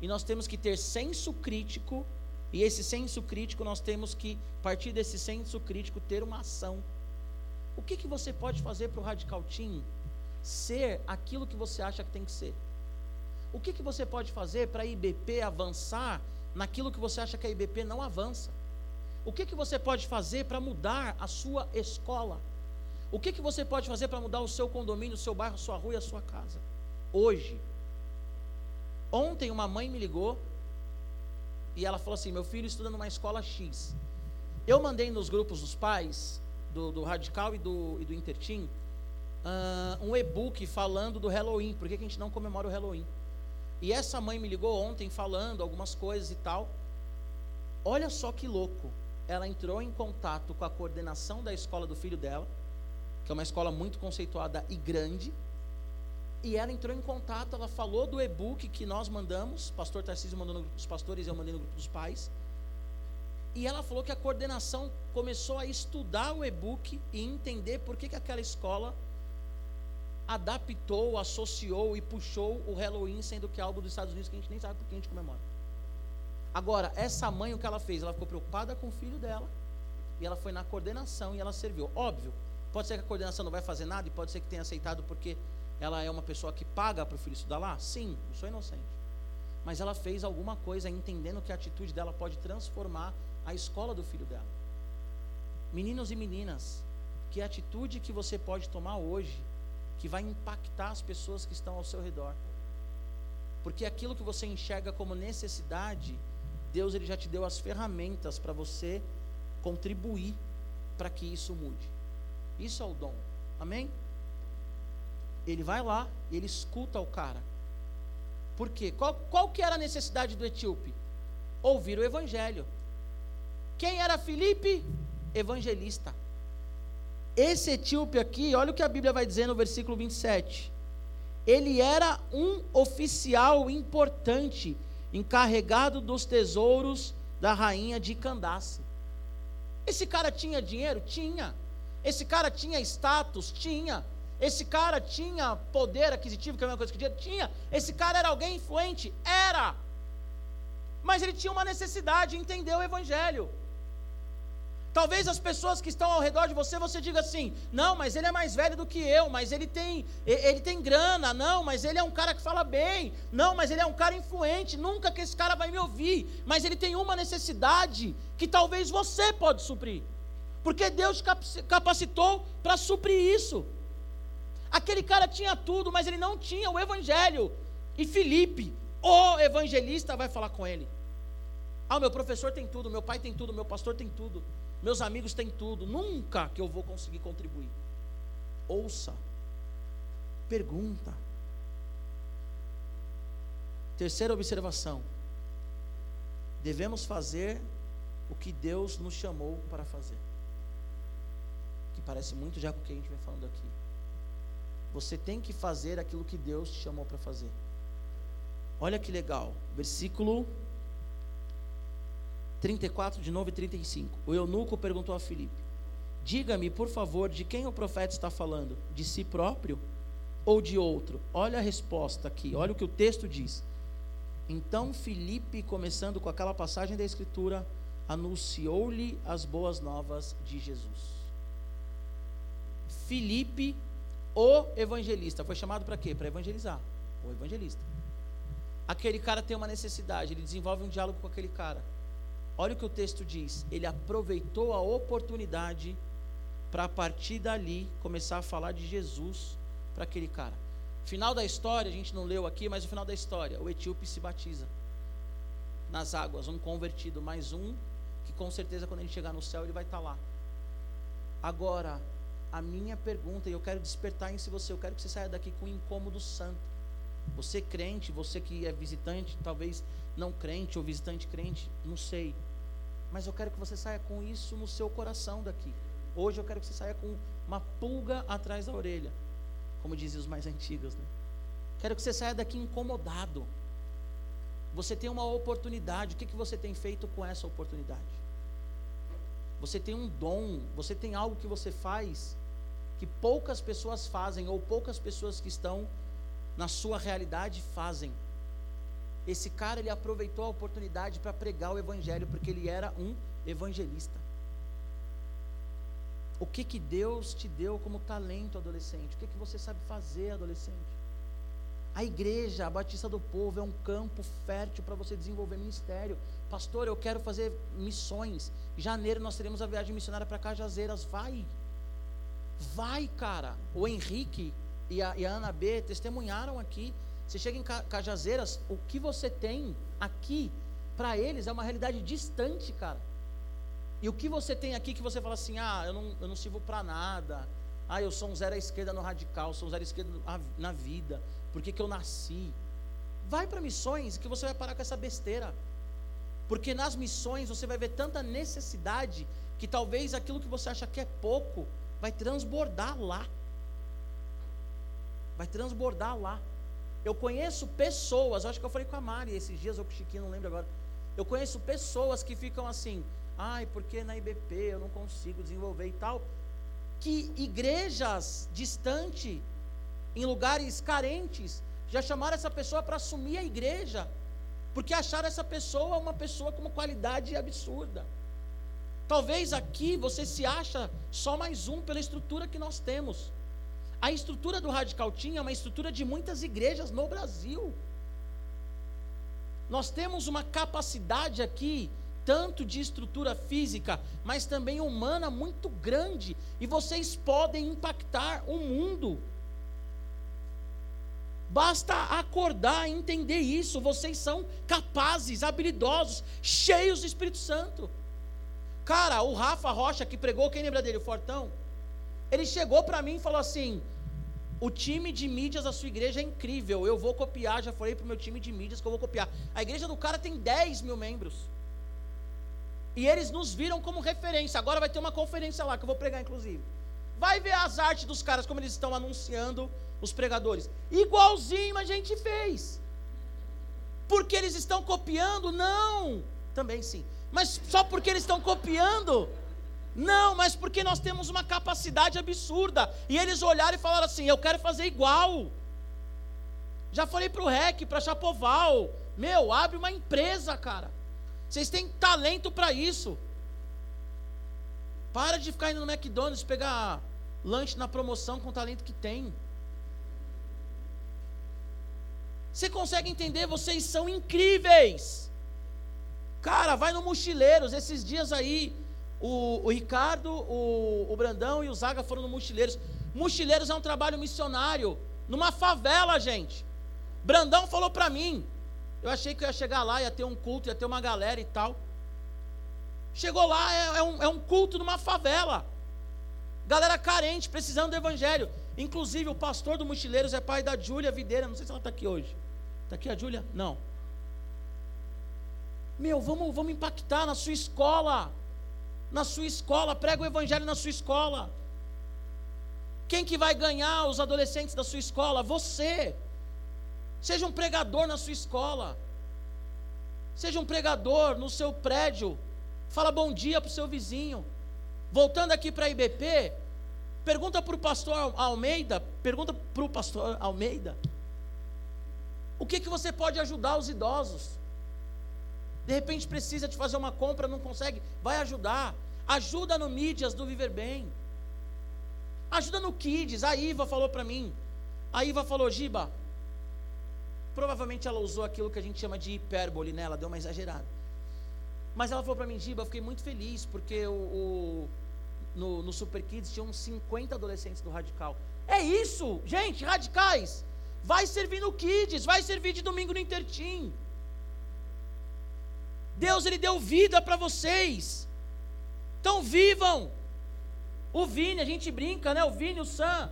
E nós temos que ter senso crítico. E esse senso crítico, nós temos que, a partir desse senso crítico, ter uma ação. O que, que você pode fazer para o Radical Team ser aquilo que você acha que tem que ser? O que, que você pode fazer para a IBP avançar naquilo que você acha que a IBP não avança. O que, que você pode fazer para mudar a sua escola? O que, que você pode fazer para mudar o seu condomínio, o seu bairro, a sua rua e a sua casa? Hoje. Ontem uma mãe me ligou e ela falou assim: meu filho estuda numa escola X. Eu mandei nos grupos dos pais, do, do Radical e do, e do Intertim, uh, um e-book falando do Halloween. Por que, a gente não comemora o Halloween? E essa mãe me ligou ontem falando algumas coisas e tal. Olha só que louco. Ela entrou em contato com a coordenação da escola do filho dela, que é uma escola muito conceituada e grande. E ela entrou em contato, ela falou do e-book que nós mandamos, pastor Tarcísio mandou no grupo dos pastores, eu mandei no grupo dos pais. E ela falou que a coordenação começou a estudar o e-book e entender por que, que aquela escola adaptou, associou e puxou o Halloween, sendo que é algo dos Estados Unidos que a gente nem sabe por que a gente comemora. Agora, essa mãe, o que ela fez? Ela ficou preocupada com o filho dela e ela foi na coordenação e ela serviu. Óbvio, pode ser que a coordenação não vai fazer nada e pode ser que tenha aceitado porque ela é uma pessoa que paga para o filho estudar lá? Sim, não sou inocente. Mas ela fez alguma coisa entendendo que a atitude dela pode transformar a escola do filho dela. Meninos e meninas, que atitude que você pode tomar hoje que vai impactar as pessoas que estão ao seu redor. Porque aquilo que você enxerga como necessidade, Deus ele já te deu as ferramentas para você contribuir para que isso mude. Isso é o dom. Amém? Ele vai lá ele escuta o cara. Por quê? Qual, qual que era a necessidade do etíope? Ouvir o evangelho. Quem era Filipe? Evangelista. Esse etíope aqui, olha o que a Bíblia vai dizer no versículo 27. Ele era um oficial importante, encarregado dos tesouros da rainha de Candace. Esse cara tinha dinheiro? Tinha. Esse cara tinha status? Tinha. Esse cara tinha poder aquisitivo, que é a mesma coisa que dinheiro? Tinha. Esse cara era alguém influente? Era. Mas ele tinha uma necessidade de entender o evangelho. Talvez as pessoas que estão ao redor de você, você diga assim: não, mas ele é mais velho do que eu, mas ele tem, ele tem grana, não, mas ele é um cara que fala bem, não, mas ele é um cara influente, nunca que esse cara vai me ouvir, mas ele tem uma necessidade que talvez você pode suprir, porque Deus capacitou para suprir isso. Aquele cara tinha tudo, mas ele não tinha o evangelho. E Felipe, o evangelista, vai falar com ele. Ah, meu professor tem tudo, meu pai tem tudo, meu pastor tem tudo. Meus amigos têm tudo, nunca que eu vou conseguir contribuir. Ouça, pergunta. Terceira observação: devemos fazer o que Deus nos chamou para fazer. Que parece muito já com o que a gente vem falando aqui. Você tem que fazer aquilo que Deus te chamou para fazer. Olha que legal, versículo 34, de novo e 35. O eunuco perguntou a Filipe: Diga-me, por favor, de quem o profeta está falando? De si próprio ou de outro? Olha a resposta aqui, olha o que o texto diz. Então Filipe, começando com aquela passagem da Escritura, anunciou-lhe as boas novas de Jesus. Filipe, o evangelista, foi chamado para quê? Para evangelizar. O evangelista. Aquele cara tem uma necessidade, ele desenvolve um diálogo com aquele cara. Olha o que o texto diz. Ele aproveitou a oportunidade para a partir dali começar a falar de Jesus para aquele cara. Final da história, a gente não leu aqui, mas o final da história, o etíope se batiza nas águas, um convertido, mais um que com certeza quando ele chegar no céu ele vai estar tá lá. Agora, a minha pergunta, e eu quero despertar em si você, eu quero que você saia daqui com um incômodo santo. Você crente, você que é visitante, talvez não crente ou visitante crente, não sei. Mas eu quero que você saia com isso no seu coração daqui. Hoje eu quero que você saia com uma pulga atrás da orelha, como dizem os mais antigos, né? Quero que você saia daqui incomodado. Você tem uma oportunidade. O que, que você tem feito com essa oportunidade? Você tem um dom, você tem algo que você faz que poucas pessoas fazem, ou poucas pessoas que estão na sua realidade fazem. Esse cara ele aproveitou a oportunidade para pregar o evangelho, porque ele era um evangelista. O que que Deus te deu como talento, adolescente? O que que você sabe fazer, adolescente? A igreja, a Batista do Povo, é um campo fértil para você desenvolver ministério. Pastor, eu quero fazer missões. Janeiro nós teremos a viagem missionária para Cajazeiras. Vai. Vai, cara. O Henrique e a, e a Ana B testemunharam aqui. Você chega em Cajazeiras, o que você tem aqui, para eles, é uma realidade distante, cara. E o que você tem aqui que você fala assim: ah, eu não, eu não sirvo para nada. Ah, eu sou um zero à esquerda no radical, sou um zero à esquerda na vida. Por que, que eu nasci? Vai para missões que você vai parar com essa besteira. Porque nas missões você vai ver tanta necessidade que talvez aquilo que você acha que é pouco vai transbordar lá. Vai transbordar lá. Eu conheço pessoas, acho que eu falei com a Mari esses dias, ou com o Chiquinho, não lembro agora. Eu conheço pessoas que ficam assim, ai, porque na IBP eu não consigo desenvolver e tal. Que igrejas distantes, em lugares carentes, já chamaram essa pessoa para assumir a igreja, porque acharam essa pessoa uma pessoa com uma qualidade absurda. Talvez aqui você se acha só mais um pela estrutura que nós temos. A estrutura do Radical Team é uma estrutura de muitas igrejas no Brasil. Nós temos uma capacidade aqui tanto de estrutura física, mas também humana muito grande, e vocês podem impactar o mundo. Basta acordar e entender isso. Vocês são capazes, habilidosos, cheios do Espírito Santo. Cara, o Rafa Rocha que pregou, quem lembra dele? O Fortão. Ele chegou para mim e falou assim: o time de mídias da sua igreja é incrível. Eu vou copiar, já falei para o meu time de mídias que eu vou copiar. A igreja do cara tem 10 mil membros. E eles nos viram como referência. Agora vai ter uma conferência lá, que eu vou pregar, inclusive. Vai ver as artes dos caras, como eles estão anunciando os pregadores. Igualzinho a gente fez. Porque eles estão copiando? Não. Também sim. Mas só porque eles estão copiando? Não, mas porque nós temos uma capacidade absurda. E eles olharam e falaram assim: eu quero fazer igual. Já falei para o REC, para Chapoval. Meu, abre uma empresa, cara. Vocês têm talento para isso. Para de ficar indo no McDonald's pegar lanche na promoção com o talento que tem. Você consegue entender? Vocês são incríveis. Cara, vai no Mochileiros. Esses dias aí, o, o Ricardo, o, o Brandão e o Zaga foram no Mochileiros. Mochileiros é um trabalho missionário. Numa favela, gente. Brandão falou para mim. Eu achei que eu ia chegar lá, ia ter um culto, ia ter uma galera e tal. Chegou lá, é, é, um, é um culto numa favela. Galera carente, precisando do evangelho. Inclusive, o pastor do Mochileiros é pai da Júlia Videira. Não sei se ela está aqui hoje. Está aqui a Júlia? Não. Meu, vamos, vamos impactar na sua escola. Na sua escola. Prega o evangelho na sua escola. Quem que vai ganhar os adolescentes da sua escola? Você. Seja um pregador na sua escola. Seja um pregador no seu prédio. Fala bom dia para o seu vizinho. Voltando aqui para a IBP, pergunta para o pastor Almeida, pergunta para o pastor Almeida, o que, que você pode ajudar os idosos? De repente precisa de fazer uma compra, não consegue, vai ajudar. Ajuda no mídias do Viver Bem. Ajuda no Kids. A Iva falou para mim. A Iva falou, Giba, Provavelmente ela usou aquilo que a gente chama de hipérbole, né? Ela deu uma exagerada. Mas ela falou para mim, Giba, eu fiquei muito feliz, porque o, o no, no, Super Kids tinha uns 50 adolescentes do Radical. É isso, gente, radicais. Vai servir no Kids, vai servir de domingo no Intertim. Deus, Ele deu vida para vocês. Então vivam. O Vini, a gente brinca, né? O Vini, o Sam,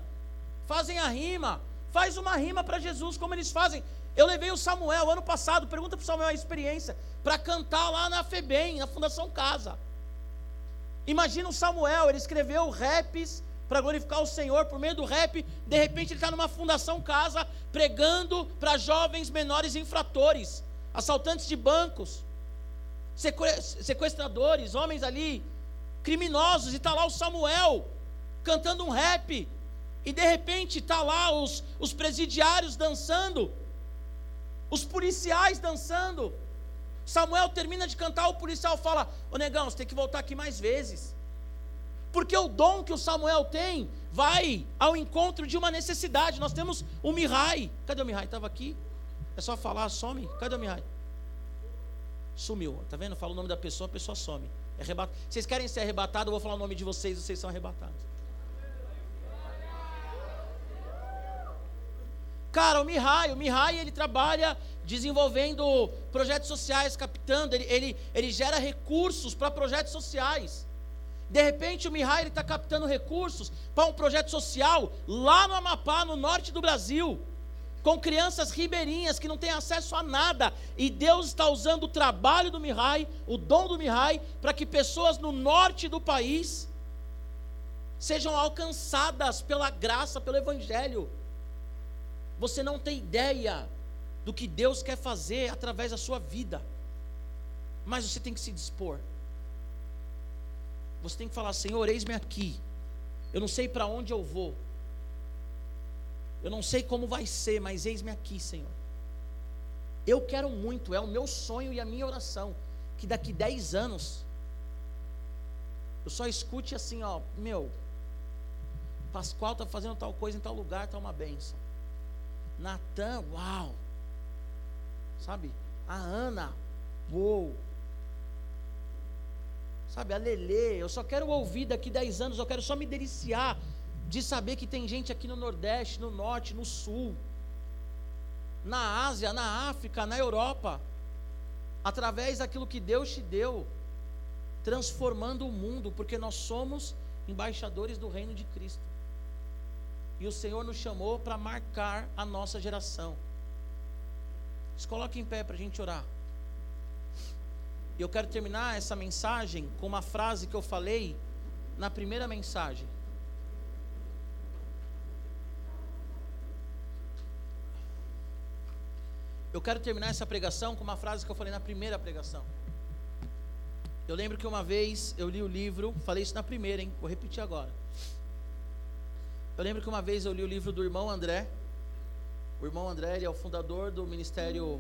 fazem a rima. Faz uma rima para Jesus, como eles fazem. Eu levei o Samuel ano passado, pergunta para o Samuel a experiência, para cantar lá na FEBEM, na Fundação Casa. Imagina o Samuel, ele escreveu raps para glorificar o Senhor por meio do rap, de repente ele está numa Fundação Casa pregando para jovens menores infratores, assaltantes de bancos, sequestradores, homens ali, criminosos, e está lá o Samuel cantando um rap, e de repente está lá os, os presidiários dançando, os policiais dançando. Samuel termina de cantar, o policial fala: Ô negão, você tem que voltar aqui mais vezes. Porque o dom que o Samuel tem vai ao encontro de uma necessidade. Nós temos o Mihai. Cadê o Mihai? Estava aqui? É só falar, some. Cadê o Mihai? Sumiu. Tá vendo? Fala o nome da pessoa, a pessoa some. Arrebat... Vocês querem ser arrebatados? Eu vou falar o nome de vocês, vocês são arrebatados. Cara, o Mihai, o Mihai, ele trabalha desenvolvendo projetos sociais, captando, ele, ele, ele gera recursos para projetos sociais. De repente o Mihai está captando recursos para um projeto social lá no Amapá, no norte do Brasil com crianças ribeirinhas que não têm acesso a nada. E Deus está usando o trabalho do Mihai, o dom do Mihai, para que pessoas no norte do país sejam alcançadas pela graça, pelo Evangelho. Você não tem ideia do que Deus quer fazer através da sua vida, mas você tem que se dispor. Você tem que falar: Senhor, eis-me aqui. Eu não sei para onde eu vou, eu não sei como vai ser, mas eis-me aqui, Senhor. Eu quero muito, é o meu sonho e a minha oração, que daqui 10 anos eu só escute assim, ó, meu, Pascoal está fazendo tal coisa em tal lugar, está uma benção. Natan, uau. Sabe? A Ana, uou. Sabe, a Lele, eu só quero ouvir daqui 10 anos, eu quero só me deliciar de saber que tem gente aqui no Nordeste, no Norte, no Sul, na Ásia, na África, na Europa, através daquilo que Deus te deu, transformando o mundo, porque nós somos embaixadores do reino de Cristo. E o Senhor nos chamou para marcar a nossa geração. Se coloque em pé para a gente orar. E eu quero terminar essa mensagem com uma frase que eu falei na primeira mensagem. Eu quero terminar essa pregação com uma frase que eu falei na primeira pregação. Eu lembro que uma vez eu li o livro, falei isso na primeira, hein? Vou repetir agora. Eu lembro que uma vez eu li o livro do irmão André. O irmão André é o fundador do Ministério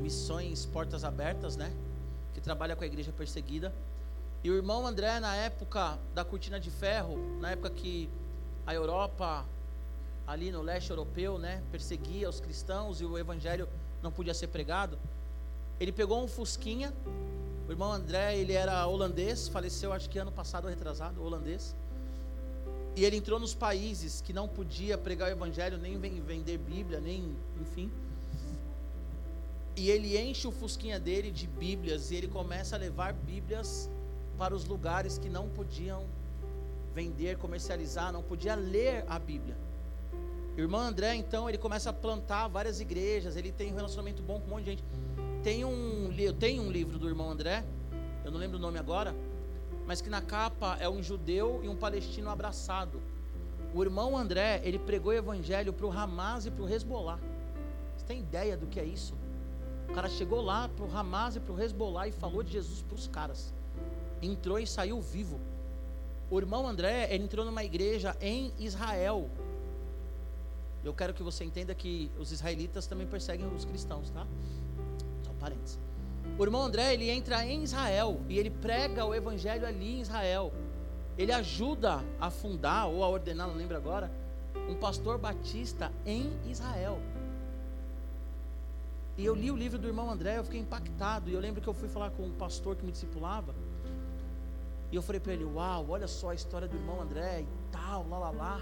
Missões Portas Abertas, né? Que trabalha com a igreja perseguida. E o irmão André, na época da cortina de ferro, na época que a Europa ali no leste europeu, né, perseguia os cristãos e o evangelho não podia ser pregado. Ele pegou um fusquinha. O irmão André, ele era holandês, faleceu acho que ano passado retrasado, holandês. E ele entrou nos países que não podia pregar o evangelho, nem vender Bíblia, nem, enfim. E ele enche o fusquinha dele de Bíblias e ele começa a levar Bíblias para os lugares que não podiam vender, comercializar, não podia ler a Bíblia. O irmão André, então, ele começa a plantar várias igrejas, ele tem um relacionamento bom com um monte de gente. Tem um, eu tenho um livro do irmão André, eu não lembro o nome agora, mas que na capa é um judeu e um palestino abraçado. O irmão André, ele pregou o evangelho para o Hamas e para o Hezbollah. Você tem ideia do que é isso? O cara chegou lá para o Hamas e para o Hezbollah e falou de Jesus para os caras. Entrou e saiu vivo. O irmão André, ele entrou numa igreja em Israel, eu quero que você entenda que os israelitas também perseguem os cristãos, tá? Só parênteses. O irmão André, ele entra em Israel e ele prega o evangelho ali em Israel. Ele ajuda a fundar ou a ordenar, não lembro agora, um pastor batista em Israel. E eu li o livro do irmão André, eu fiquei impactado. E eu lembro que eu fui falar com um pastor que me discipulava. E eu falei para ele: Uau, olha só a história do irmão André e tal, lá, lá, lá.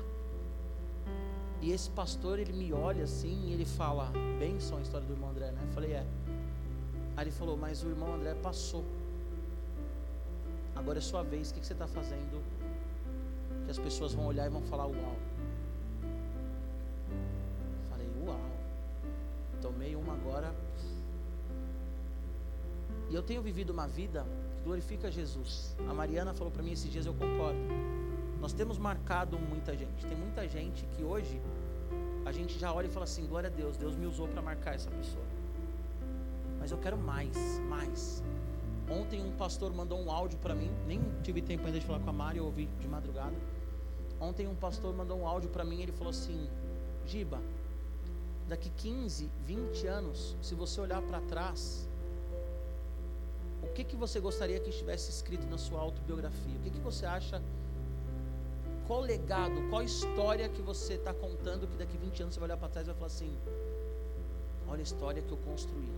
E esse pastor, ele me olha assim e ele fala, benção a história do irmão André, né? Eu falei, é. Aí ele falou, mas o irmão André passou. Agora é sua vez, o que você está fazendo? Que as pessoas vão olhar e vão falar, uau. Falei, uau. Tomei uma agora. E eu tenho vivido uma vida que glorifica Jesus. A Mariana falou para mim esses dias, eu concordo. Nós temos marcado muita gente. Tem muita gente que hoje a gente já olha e fala assim: glória a Deus, Deus me usou para marcar essa pessoa. Mas eu quero mais, mais. Ontem um pastor mandou um áudio para mim, nem tive tempo ainda de falar com a Mari, eu ouvi de madrugada. Ontem um pastor mandou um áudio para mim, ele falou assim: Giba, daqui 15, 20 anos, se você olhar para trás, o que que você gostaria que estivesse escrito na sua autobiografia? O que que você acha qual legado, qual história que você está contando que daqui 20 anos você vai olhar para trás e vai falar assim: olha a história que eu construí.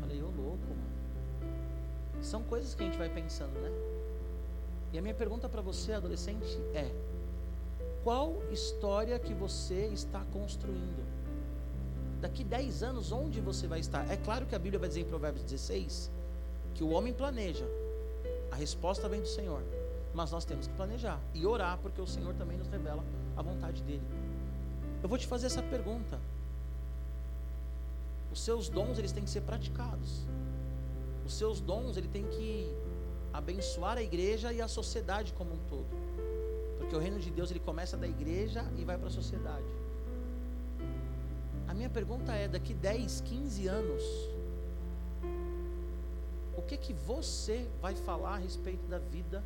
Falei, ô louco, mano. São coisas que a gente vai pensando, né? E a minha pergunta para você, adolescente, é: qual história que você está construindo? Daqui 10 anos, onde você vai estar? É claro que a Bíblia vai dizer em Provérbios 16 que o homem planeja, a resposta vem do Senhor. Mas nós temos que planejar e orar, porque o Senhor também nos revela a vontade dele. Eu vou te fazer essa pergunta. Os seus dons, eles têm que ser praticados. Os seus dons, ele tem que abençoar a igreja e a sociedade como um todo. Porque o reino de Deus, ele começa da igreja e vai para a sociedade. A minha pergunta é: daqui 10, 15 anos, o que que você vai falar a respeito da vida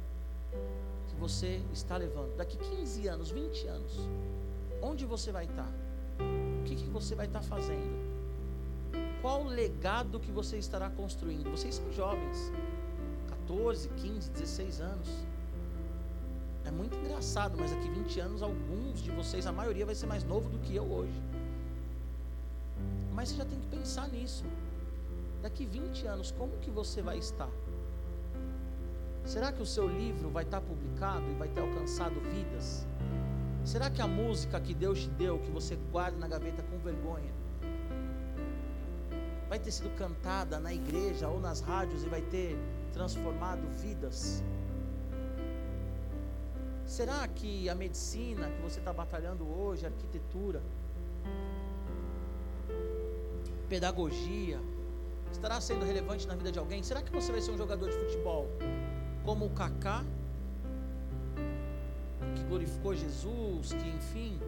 que você está levando? Daqui 15 anos, 20 anos, onde você vai estar? O que que você vai estar fazendo? Qual o legado que você estará construindo? Vocês são jovens, 14, 15, 16 anos. É muito engraçado, mas daqui 20 anos, alguns de vocês, a maioria vai ser mais novo do que eu hoje. Mas você já tem que pensar nisso. Daqui 20 anos, como que você vai estar? Será que o seu livro vai estar publicado e vai ter alcançado vidas? Será que a música que Deus te deu, que você guarda na gaveta com vergonha, vai ter sido cantada na igreja ou nas rádios e vai ter transformado vidas? Será que a medicina que você está batalhando hoje, arquitetura, pedagogia, estará sendo relevante na vida de alguém? Será que você vai ser um jogador de futebol como o Kaká, que glorificou Jesus, que enfim,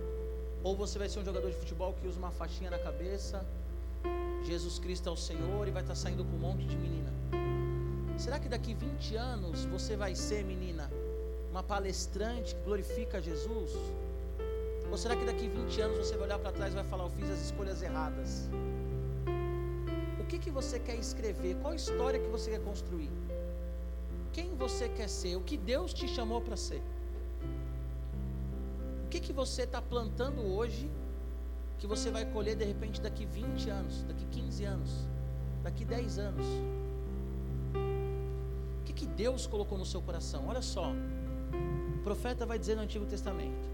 ou você vai ser um jogador de futebol que usa uma faixinha na cabeça, Jesus Cristo é o Senhor e vai estar saindo com um monte de menina? Será que daqui 20 anos você vai ser, menina, uma palestrante que glorifica Jesus? Ou será que daqui 20 anos você vai olhar para trás e vai falar, eu fiz as escolhas erradas? que, que você quer escrever? Qual história que você quer construir? Quem você quer ser? O que Deus te chamou para ser? O que, que você está plantando hoje que você vai colher de repente daqui 20 anos, daqui 15 anos, daqui 10 anos? O que, que Deus colocou no seu coração? Olha só, o profeta vai dizer no Antigo Testamento: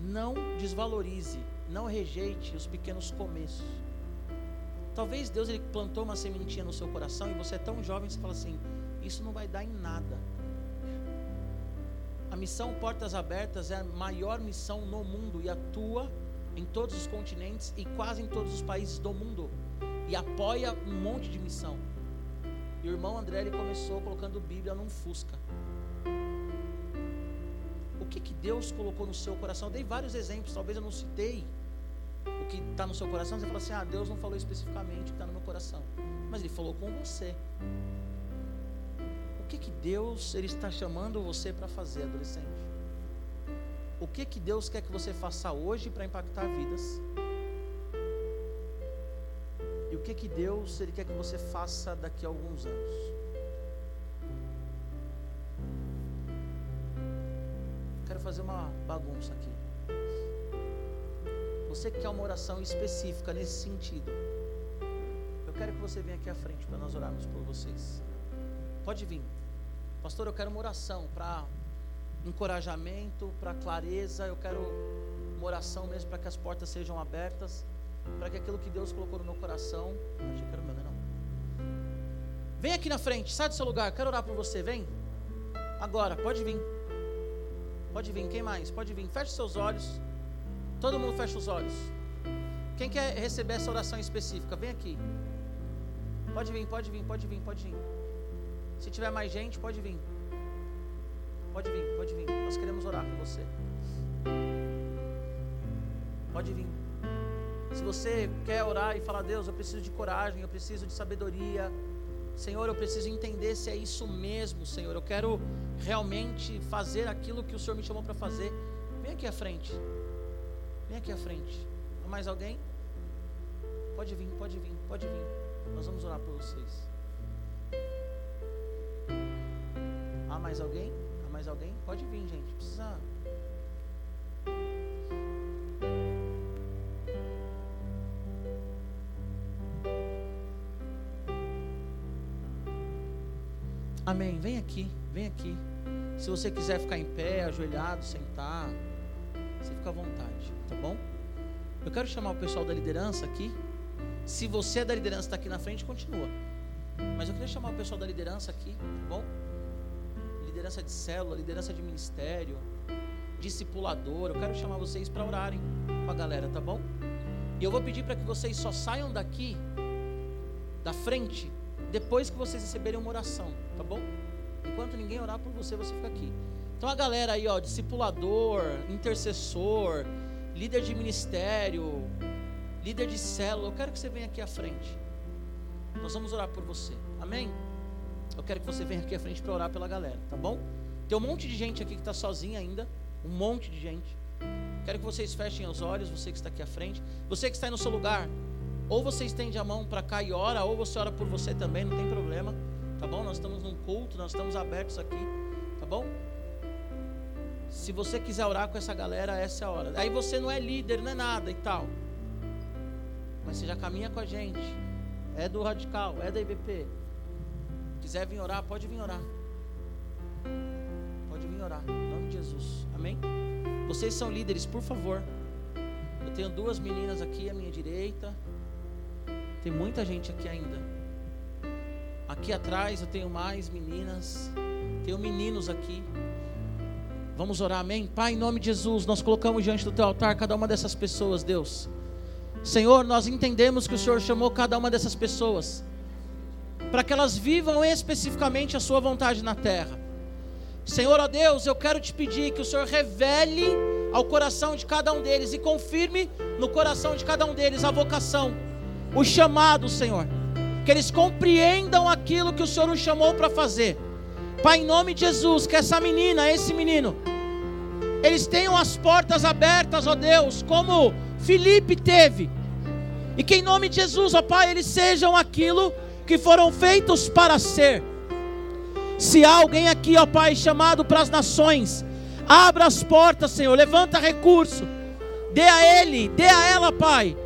não desvalorize, não rejeite os pequenos começos. Talvez Deus ele plantou uma sementinha no seu coração e você é tão jovem que você fala assim: isso não vai dar em nada. A missão Portas Abertas é a maior missão no mundo e atua em todos os continentes e quase em todos os países do mundo e apoia um monte de missão. E o irmão André ele começou colocando Bíblia num Fusca. O que, que Deus colocou no seu coração? Eu dei vários exemplos, talvez eu não citei o que está no seu coração, você fala assim: ah, Deus não falou especificamente o que está no meu coração, mas Ele falou com você. O que, que Deus ele está chamando você para fazer, adolescente? O que, que Deus quer que você faça hoje para impactar vidas? E o que, que Deus ele quer que você faça daqui a alguns anos? Quero fazer uma bagunça aqui. Você que quer uma oração específica nesse sentido, eu quero que você venha aqui à frente para nós orarmos por vocês. Pode vir. Pastor, eu quero uma oração para encorajamento, para clareza, eu quero uma oração mesmo para que as portas sejam abertas, para que aquilo que Deus colocou no meu coração, achei que era meu, não. Vem aqui na frente, sai do seu lugar, quero orar por você, vem. Agora, pode vir. Pode vir, quem mais? Pode vir. Feche seus olhos. Todo mundo fecha os olhos. Quem quer receber essa oração específica, vem aqui. Pode vir, pode vir, pode vir, pode vir. Se tiver mais gente, pode vir. Pode vir, pode vir. Nós queremos orar com você. Pode vir. Se você quer orar e falar, Deus, eu preciso de coragem, eu preciso de sabedoria. Senhor, eu preciso entender se é isso mesmo, Senhor. Eu quero realmente fazer aquilo que o Senhor me chamou para fazer. Vem aqui à frente. Vem aqui à frente. Há mais alguém? Pode vir, pode vir, pode vir. Nós vamos orar por vocês. Mais alguém? Há mais alguém? Pode vir, gente. Precisa. Amém. Vem aqui, vem aqui. Se você quiser ficar em pé, ajoelhado, sentar, você fica à vontade, tá bom? Eu quero chamar o pessoal da liderança aqui. Se você é da liderança está aqui na frente, continua. Mas eu queria chamar o pessoal da liderança aqui? Liderança de célula, liderança de ministério, discipulador. Eu quero chamar vocês para orarem com a galera, tá bom? E eu vou pedir para que vocês só saiam daqui, da frente, depois que vocês receberem uma oração, tá bom? Enquanto ninguém orar por você, você fica aqui. Então a galera aí, ó, discipulador, intercessor, líder de ministério, líder de célula, eu quero que você venha aqui à frente. Nós vamos orar por você. Amém? Eu quero que você venha aqui à frente para orar pela galera, tá bom? Tem um monte de gente aqui que está sozinha ainda, um monte de gente. Quero que vocês fechem os olhos, você que está aqui à frente, você que está aí no seu lugar, ou você estende a mão para cá e ora, ou você ora por você também, não tem problema, tá bom? Nós estamos num culto, nós estamos abertos aqui, tá bom? Se você quiser orar com essa galera, essa é a hora. Aí você não é líder, não é nada e tal. Mas você já caminha com a gente. É do Radical, é da IBP. Quiser vir orar, pode vir orar. Pode vir orar. Em nome de Jesus. Amém? Vocês são líderes, por favor. Eu tenho duas meninas aqui à minha direita. Tem muita gente aqui ainda. Aqui atrás eu tenho mais meninas. Tenho meninos aqui. Vamos orar, amém? Pai, em nome de Jesus, nós colocamos diante do teu altar cada uma dessas pessoas, Deus. Senhor, nós entendemos que o Senhor chamou cada uma dessas pessoas para que elas vivam especificamente a sua vontade na terra. Senhor, ó Deus, eu quero te pedir que o Senhor revele ao coração de cada um deles e confirme no coração de cada um deles a vocação, o chamado, Senhor. Que eles compreendam aquilo que o Senhor os chamou para fazer. Pai, em nome de Jesus, que essa menina, esse menino, eles tenham as portas abertas, ó Deus, como Felipe teve. E que em nome de Jesus, ó Pai, eles sejam aquilo que foram feitos para ser. Se há alguém aqui, ó Pai, chamado para as nações, abra as portas, Senhor, levanta recurso, dê a ele, dê a ela, Pai,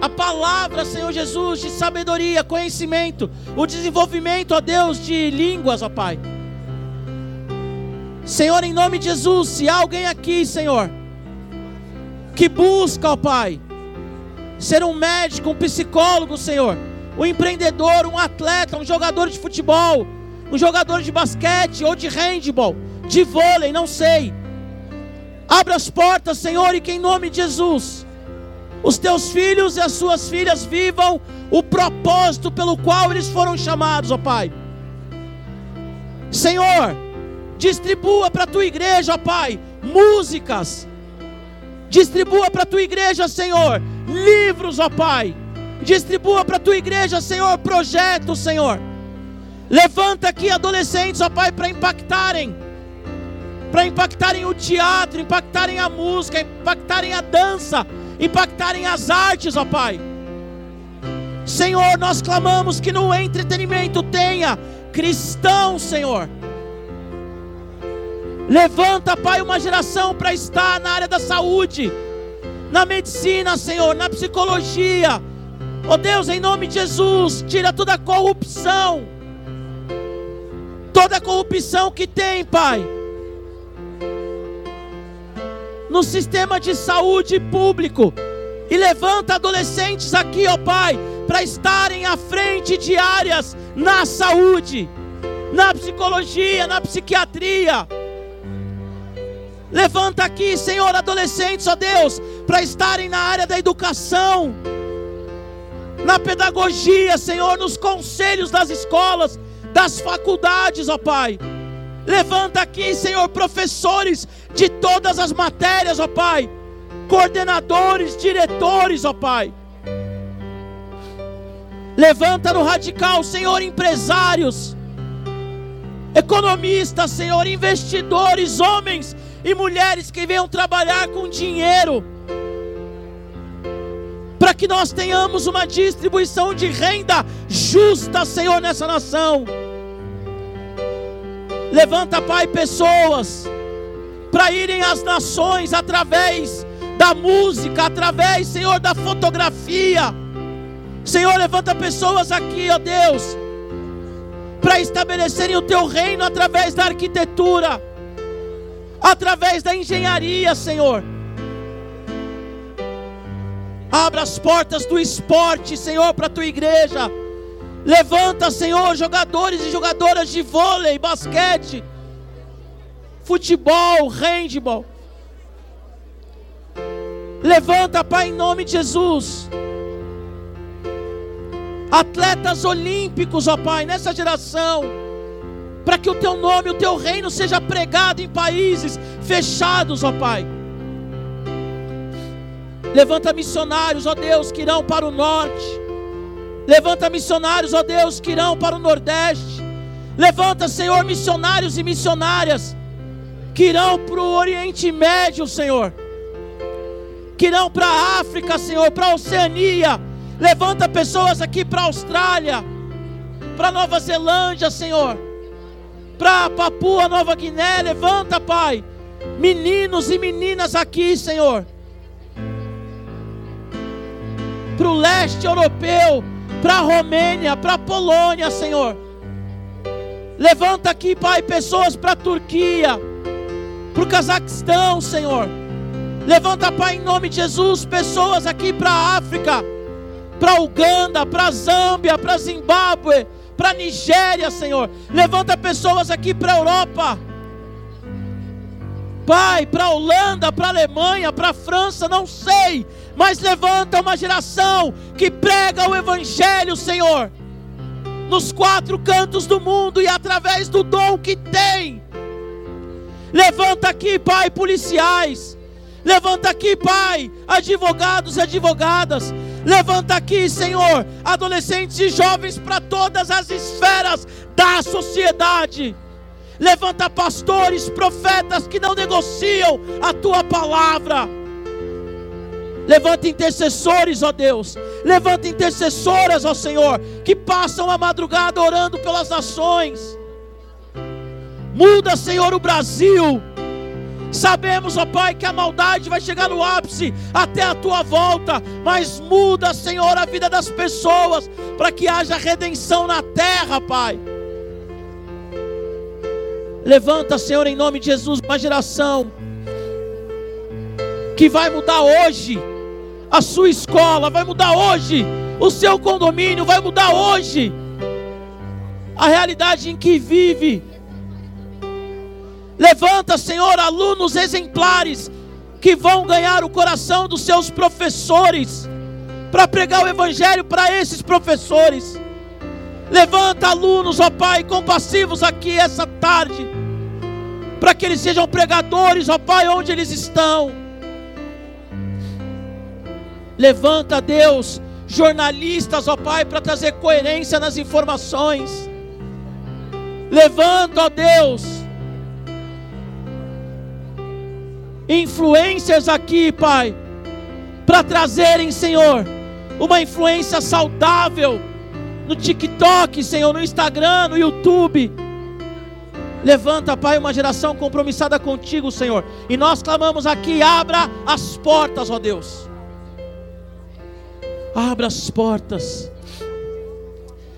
a palavra, Senhor Jesus, de sabedoria, conhecimento, o desenvolvimento, ó Deus, de línguas, ó Pai. Senhor, em nome de Jesus, se há alguém aqui, Senhor, que busca, ó Pai, ser um médico, um psicólogo, Senhor, um empreendedor, um atleta, um jogador de futebol, um jogador de basquete ou de handball, de vôlei, não sei. Abra as portas, Senhor, e que em nome de Jesus, os teus filhos e as suas filhas vivam o propósito pelo qual eles foram chamados, ó Pai. Senhor, distribua para a tua igreja, ó Pai, músicas. Distribua para a tua igreja, Senhor, livros, ó Pai Distribua para a tua igreja, Senhor, projetos, Senhor. Levanta aqui adolescentes, ó Pai, para impactarem. Para impactarem o teatro, impactarem a música, impactarem a dança, impactarem as artes, ó Pai. Senhor, nós clamamos que no entretenimento tenha cristão, Senhor. Levanta, Pai, uma geração para estar na área da saúde, na medicina, Senhor, na psicologia, Oh Deus, em nome de Jesus, tira toda a corrupção, toda a corrupção que tem, Pai, no sistema de saúde público, e levanta adolescentes aqui, ó oh Pai, para estarem à frente de áreas na saúde, na psicologia, na psiquiatria. Levanta aqui, Senhor, adolescentes, ó Deus, para estarem na área da educação na pedagogia, Senhor, nos conselhos das escolas, das faculdades, ó Pai. Levanta aqui, Senhor, professores de todas as matérias, ó Pai. Coordenadores, diretores, ó Pai. Levanta no radical, Senhor, empresários, economistas, Senhor, investidores, homens e mulheres que venham trabalhar com dinheiro para que nós tenhamos uma distribuição de renda justa, Senhor, nessa nação. Levanta, Pai, pessoas para irem às nações através da música, através, Senhor, da fotografia. Senhor, levanta pessoas aqui, ó Deus, para estabelecerem o teu reino através da arquitetura, através da engenharia, Senhor. Abra as portas do esporte, Senhor, para a tua igreja. Levanta, Senhor, jogadores e jogadoras de vôlei, basquete, futebol, handball. Levanta, Pai, em nome de Jesus. Atletas olímpicos, ó Pai, nessa geração. Para que o teu nome, o teu reino seja pregado em países fechados, ó Pai. Levanta missionários, ó Deus, que irão para o norte. Levanta missionários, ó Deus, que irão para o nordeste. Levanta, Senhor, missionários e missionárias que irão para o Oriente Médio, Senhor que irão para a África, Senhor, para a Oceania. Levanta pessoas aqui para a Austrália, para Nova Zelândia, Senhor, para Papua Nova Guiné. Levanta, Pai, meninos e meninas aqui, Senhor, para o leste europeu, para a Romênia, para a Polônia, Senhor. Levanta aqui, Pai, pessoas para a Turquia, para o Cazaquistão, Senhor. Levanta, Pai, em nome de Jesus, pessoas aqui para a África, para Uganda, para Zâmbia, para Zimbábue, para Nigéria, Senhor. Levanta pessoas aqui para a Europa. Pai, para a Holanda, para a Alemanha, para a França, não sei, mas levanta uma geração que prega o Evangelho, Senhor, nos quatro cantos do mundo e através do dom que tem. Levanta aqui, Pai, policiais, Levanta aqui, Pai, advogados e advogadas. Levanta aqui, Senhor, adolescentes e jovens para todas as esferas da sociedade. Levanta pastores, profetas que não negociam a tua palavra. Levanta intercessores, ó Deus. Levanta intercessoras, ó Senhor, que passam a madrugada orando pelas nações. Muda, Senhor, o Brasil. Sabemos, ó Pai, que a maldade vai chegar no ápice até a tua volta, mas muda, Senhor, a vida das pessoas para que haja redenção na terra, Pai. Levanta, Senhor, em nome de Jesus, uma geração que vai mudar hoje a sua escola, vai mudar hoje o seu condomínio, vai mudar hoje a realidade em que vive Levanta, Senhor, alunos exemplares que vão ganhar o coração dos seus professores para pregar o evangelho para esses professores. Levanta alunos, ó Pai, compassivos aqui essa tarde, para que eles sejam pregadores, ó Pai, onde eles estão. Levanta, Deus, jornalistas, ó Pai, para trazer coerência nas informações. Levanta, ó Deus, influencers aqui, Pai, para trazerem, Senhor, uma influência saudável no TikTok, Senhor, no Instagram, no YouTube. Levanta, Pai, uma geração compromissada contigo, Senhor. E nós clamamos aqui: abra as portas, ó Deus. Abra as portas.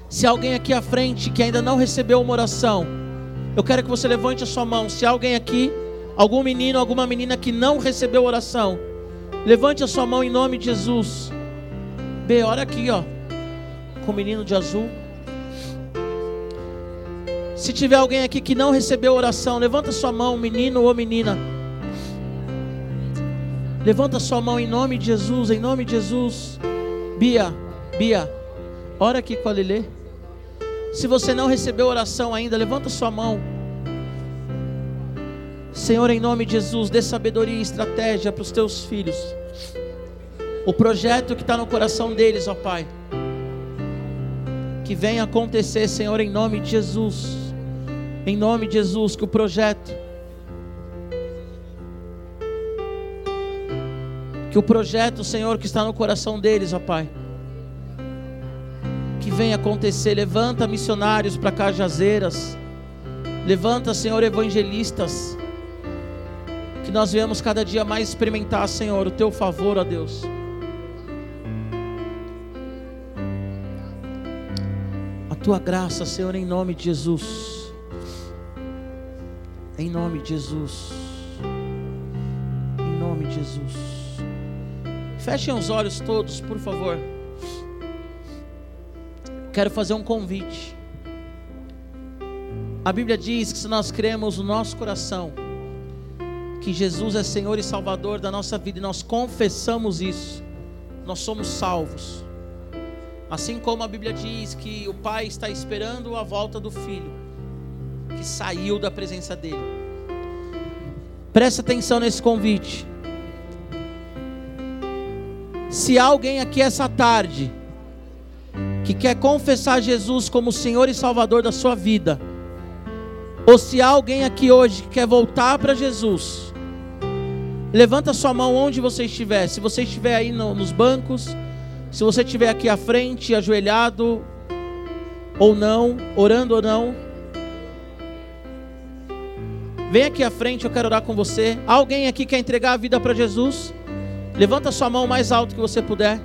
Se alguém aqui à frente que ainda não recebeu uma oração, eu quero que você levante a sua mão. Se alguém aqui algum menino, alguma menina que não recebeu oração, levante a sua mão em nome de Jesus. B, olha aqui, ó, com o menino de azul. Se tiver alguém aqui que não recebeu oração, levanta sua mão, menino ou menina. Levanta sua mão em nome de Jesus, em nome de Jesus. Bia, Bia, ora aqui com a Lelê. Se você não recebeu oração ainda, levanta sua mão. Senhor, em nome de Jesus, dê sabedoria e estratégia para os teus filhos. O projeto que está no coração deles, ó Pai. Que venha acontecer, Senhor, em nome de Jesus. Em nome de Jesus, que o projeto. Que o projeto, Senhor, que está no coração deles, ó Pai. Que venha acontecer. Levanta missionários para Cajazeiras. Levanta, Senhor, evangelistas que nós venhamos cada dia mais experimentar, Senhor, o teu favor, ó Deus. Tua graça, Senhor, em nome de Jesus. Em nome de Jesus. Em nome de Jesus. Fechem os olhos todos, por favor. Quero fazer um convite. A Bíblia diz que se nós cremos no nosso coração que Jesus é Senhor e Salvador da nossa vida e nós confessamos isso, nós somos salvos. Assim como a Bíblia diz que o Pai está esperando a volta do Filho, que saiu da presença dele. Presta atenção nesse convite. Se há alguém aqui essa tarde que quer confessar Jesus como Senhor e Salvador da sua vida, ou se há alguém aqui hoje que quer voltar para Jesus, levanta sua mão onde você estiver. Se você estiver aí no, nos bancos, se você estiver aqui à frente, ajoelhado ou não, orando ou não, vem aqui à frente, eu quero orar com você. Alguém aqui quer entregar a vida para Jesus? Levanta sua mão mais alto que você puder.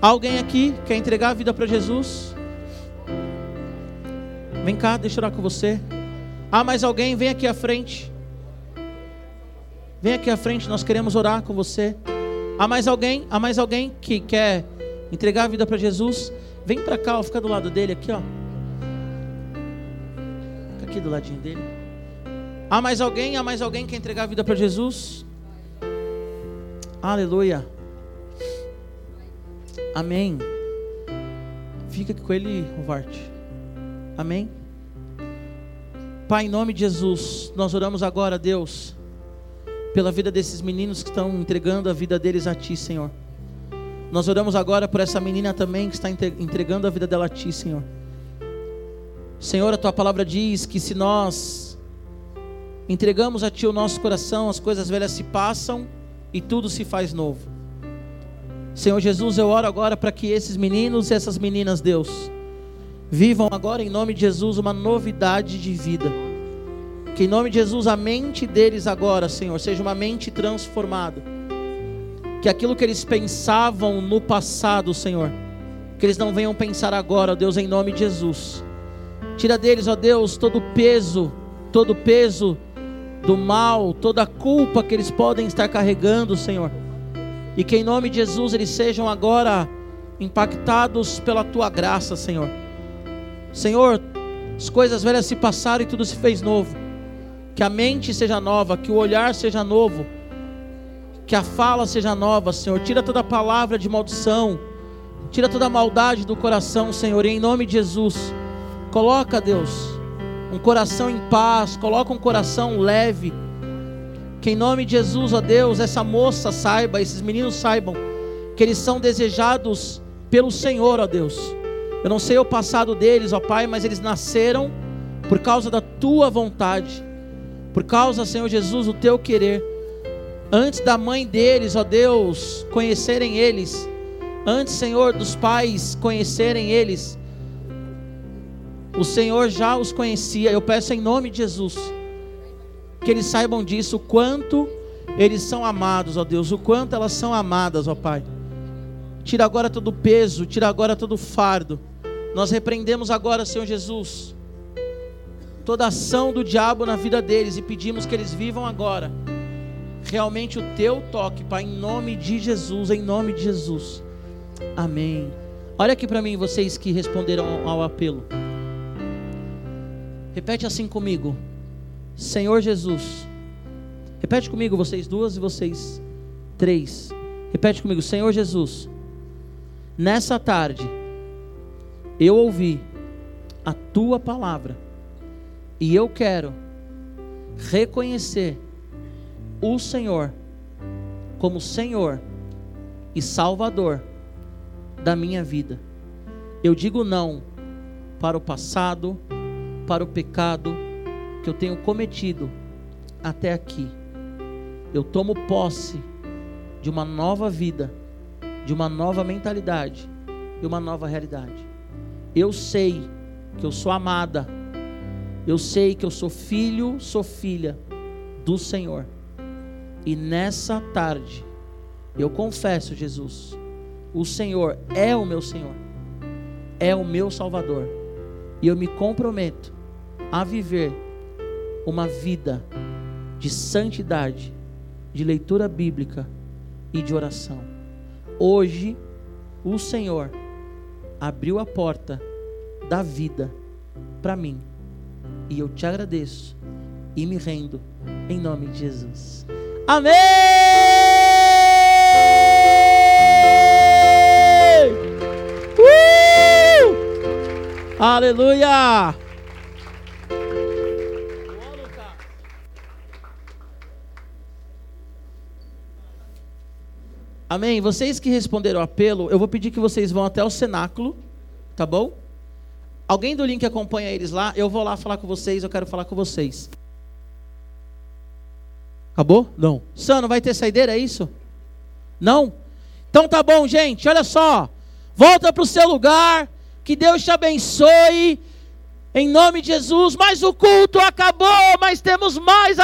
Alguém aqui quer entregar a vida para Jesus? Vem cá, deixa eu orar com você. Ah, mais alguém? Vem aqui à frente. Vem aqui à frente, nós queremos orar com você. Há mais alguém? Há mais alguém que quer entregar a vida para Jesus? Vem para cá, ó, fica do lado dele aqui, ó. Fica aqui do ladinho dele. Há mais alguém? Há mais alguém que quer entregar a vida para Jesus? Aleluia. Amém. Fica com ele, Rovarte. Amém. Pai, em nome de Jesus, nós oramos agora, Deus, pela vida desses meninos que estão entregando a vida deles a Ti, Senhor. Nós oramos agora por essa menina também que está entregando a vida dela a Ti, Senhor. Senhor, a Tua palavra diz que se nós entregamos a Ti o nosso coração, as coisas velhas se passam e tudo se faz novo. Senhor Jesus, eu oro agora para que esses meninos e essas meninas, Deus, Vivam agora em nome de Jesus uma novidade de vida. Que em nome de Jesus a mente deles agora, Senhor, seja uma mente transformada. Que aquilo que eles pensavam no passado, Senhor, que eles não venham pensar agora, ó Deus, em nome de Jesus. Tira deles, ó Deus, todo o peso, todo o peso do mal, toda a culpa que eles podem estar carregando, Senhor. E que em nome de Jesus eles sejam agora impactados pela tua graça, Senhor Senhor, as coisas velhas se passaram e tudo se fez novo. Que a mente seja nova, que o olhar seja novo, que a fala seja nova, Senhor. Tira toda palavra de maldição, tira toda a maldade do coração, Senhor, e em nome de Jesus. Coloca, Deus, um coração em paz, coloca um coração leve. Que em nome de Jesus, ó Deus, essa moça saiba, esses meninos saibam que eles são desejados pelo Senhor, ó Deus eu não sei o passado deles, ó Pai, mas eles nasceram por causa da tua vontade, por causa, Senhor Jesus, do teu querer. Antes da mãe deles, ó Deus, conhecerem eles, antes, Senhor, dos pais conhecerem eles, o Senhor já os conhecia. Eu peço em nome de Jesus que eles saibam disso, o quanto eles são amados, ó Deus, o quanto elas são amadas, ó Pai. Tira agora todo o peso, tira agora todo o fardo. Nós repreendemos agora, Senhor Jesus, toda ação do diabo na vida deles e pedimos que eles vivam agora realmente o teu toque, Pai, em nome de Jesus, em nome de Jesus. Amém. Olha aqui para mim, vocês que responderam ao apelo. Repete assim comigo. Senhor Jesus. Repete comigo, vocês duas e vocês três. Repete comigo, Senhor Jesus. Nessa tarde eu ouvi a tua palavra e eu quero reconhecer o Senhor como Senhor e Salvador da minha vida. Eu digo não para o passado, para o pecado que eu tenho cometido até aqui. Eu tomo posse de uma nova vida, de uma nova mentalidade e uma nova realidade. Eu sei que eu sou amada. Eu sei que eu sou filho, sou filha do Senhor. E nessa tarde, eu confesso, Jesus, o Senhor é o meu Senhor, é o meu Salvador. E eu me comprometo a viver uma vida de santidade, de leitura bíblica e de oração. Hoje, o Senhor abriu a porta da vida para mim. E eu te agradeço e me rendo em nome de Jesus. Amém! Uh! Aleluia! Amém? Vocês que responderam o apelo, eu vou pedir que vocês vão até o cenáculo, tá bom? Alguém do link acompanha eles lá, eu vou lá falar com vocês, eu quero falar com vocês. Acabou? Não. Sano, vai ter saideira, é isso? Não? Então tá bom, gente, olha só. Volta para o seu lugar, que Deus te abençoe, em nome de Jesus. Mas o culto acabou, mas temos mais.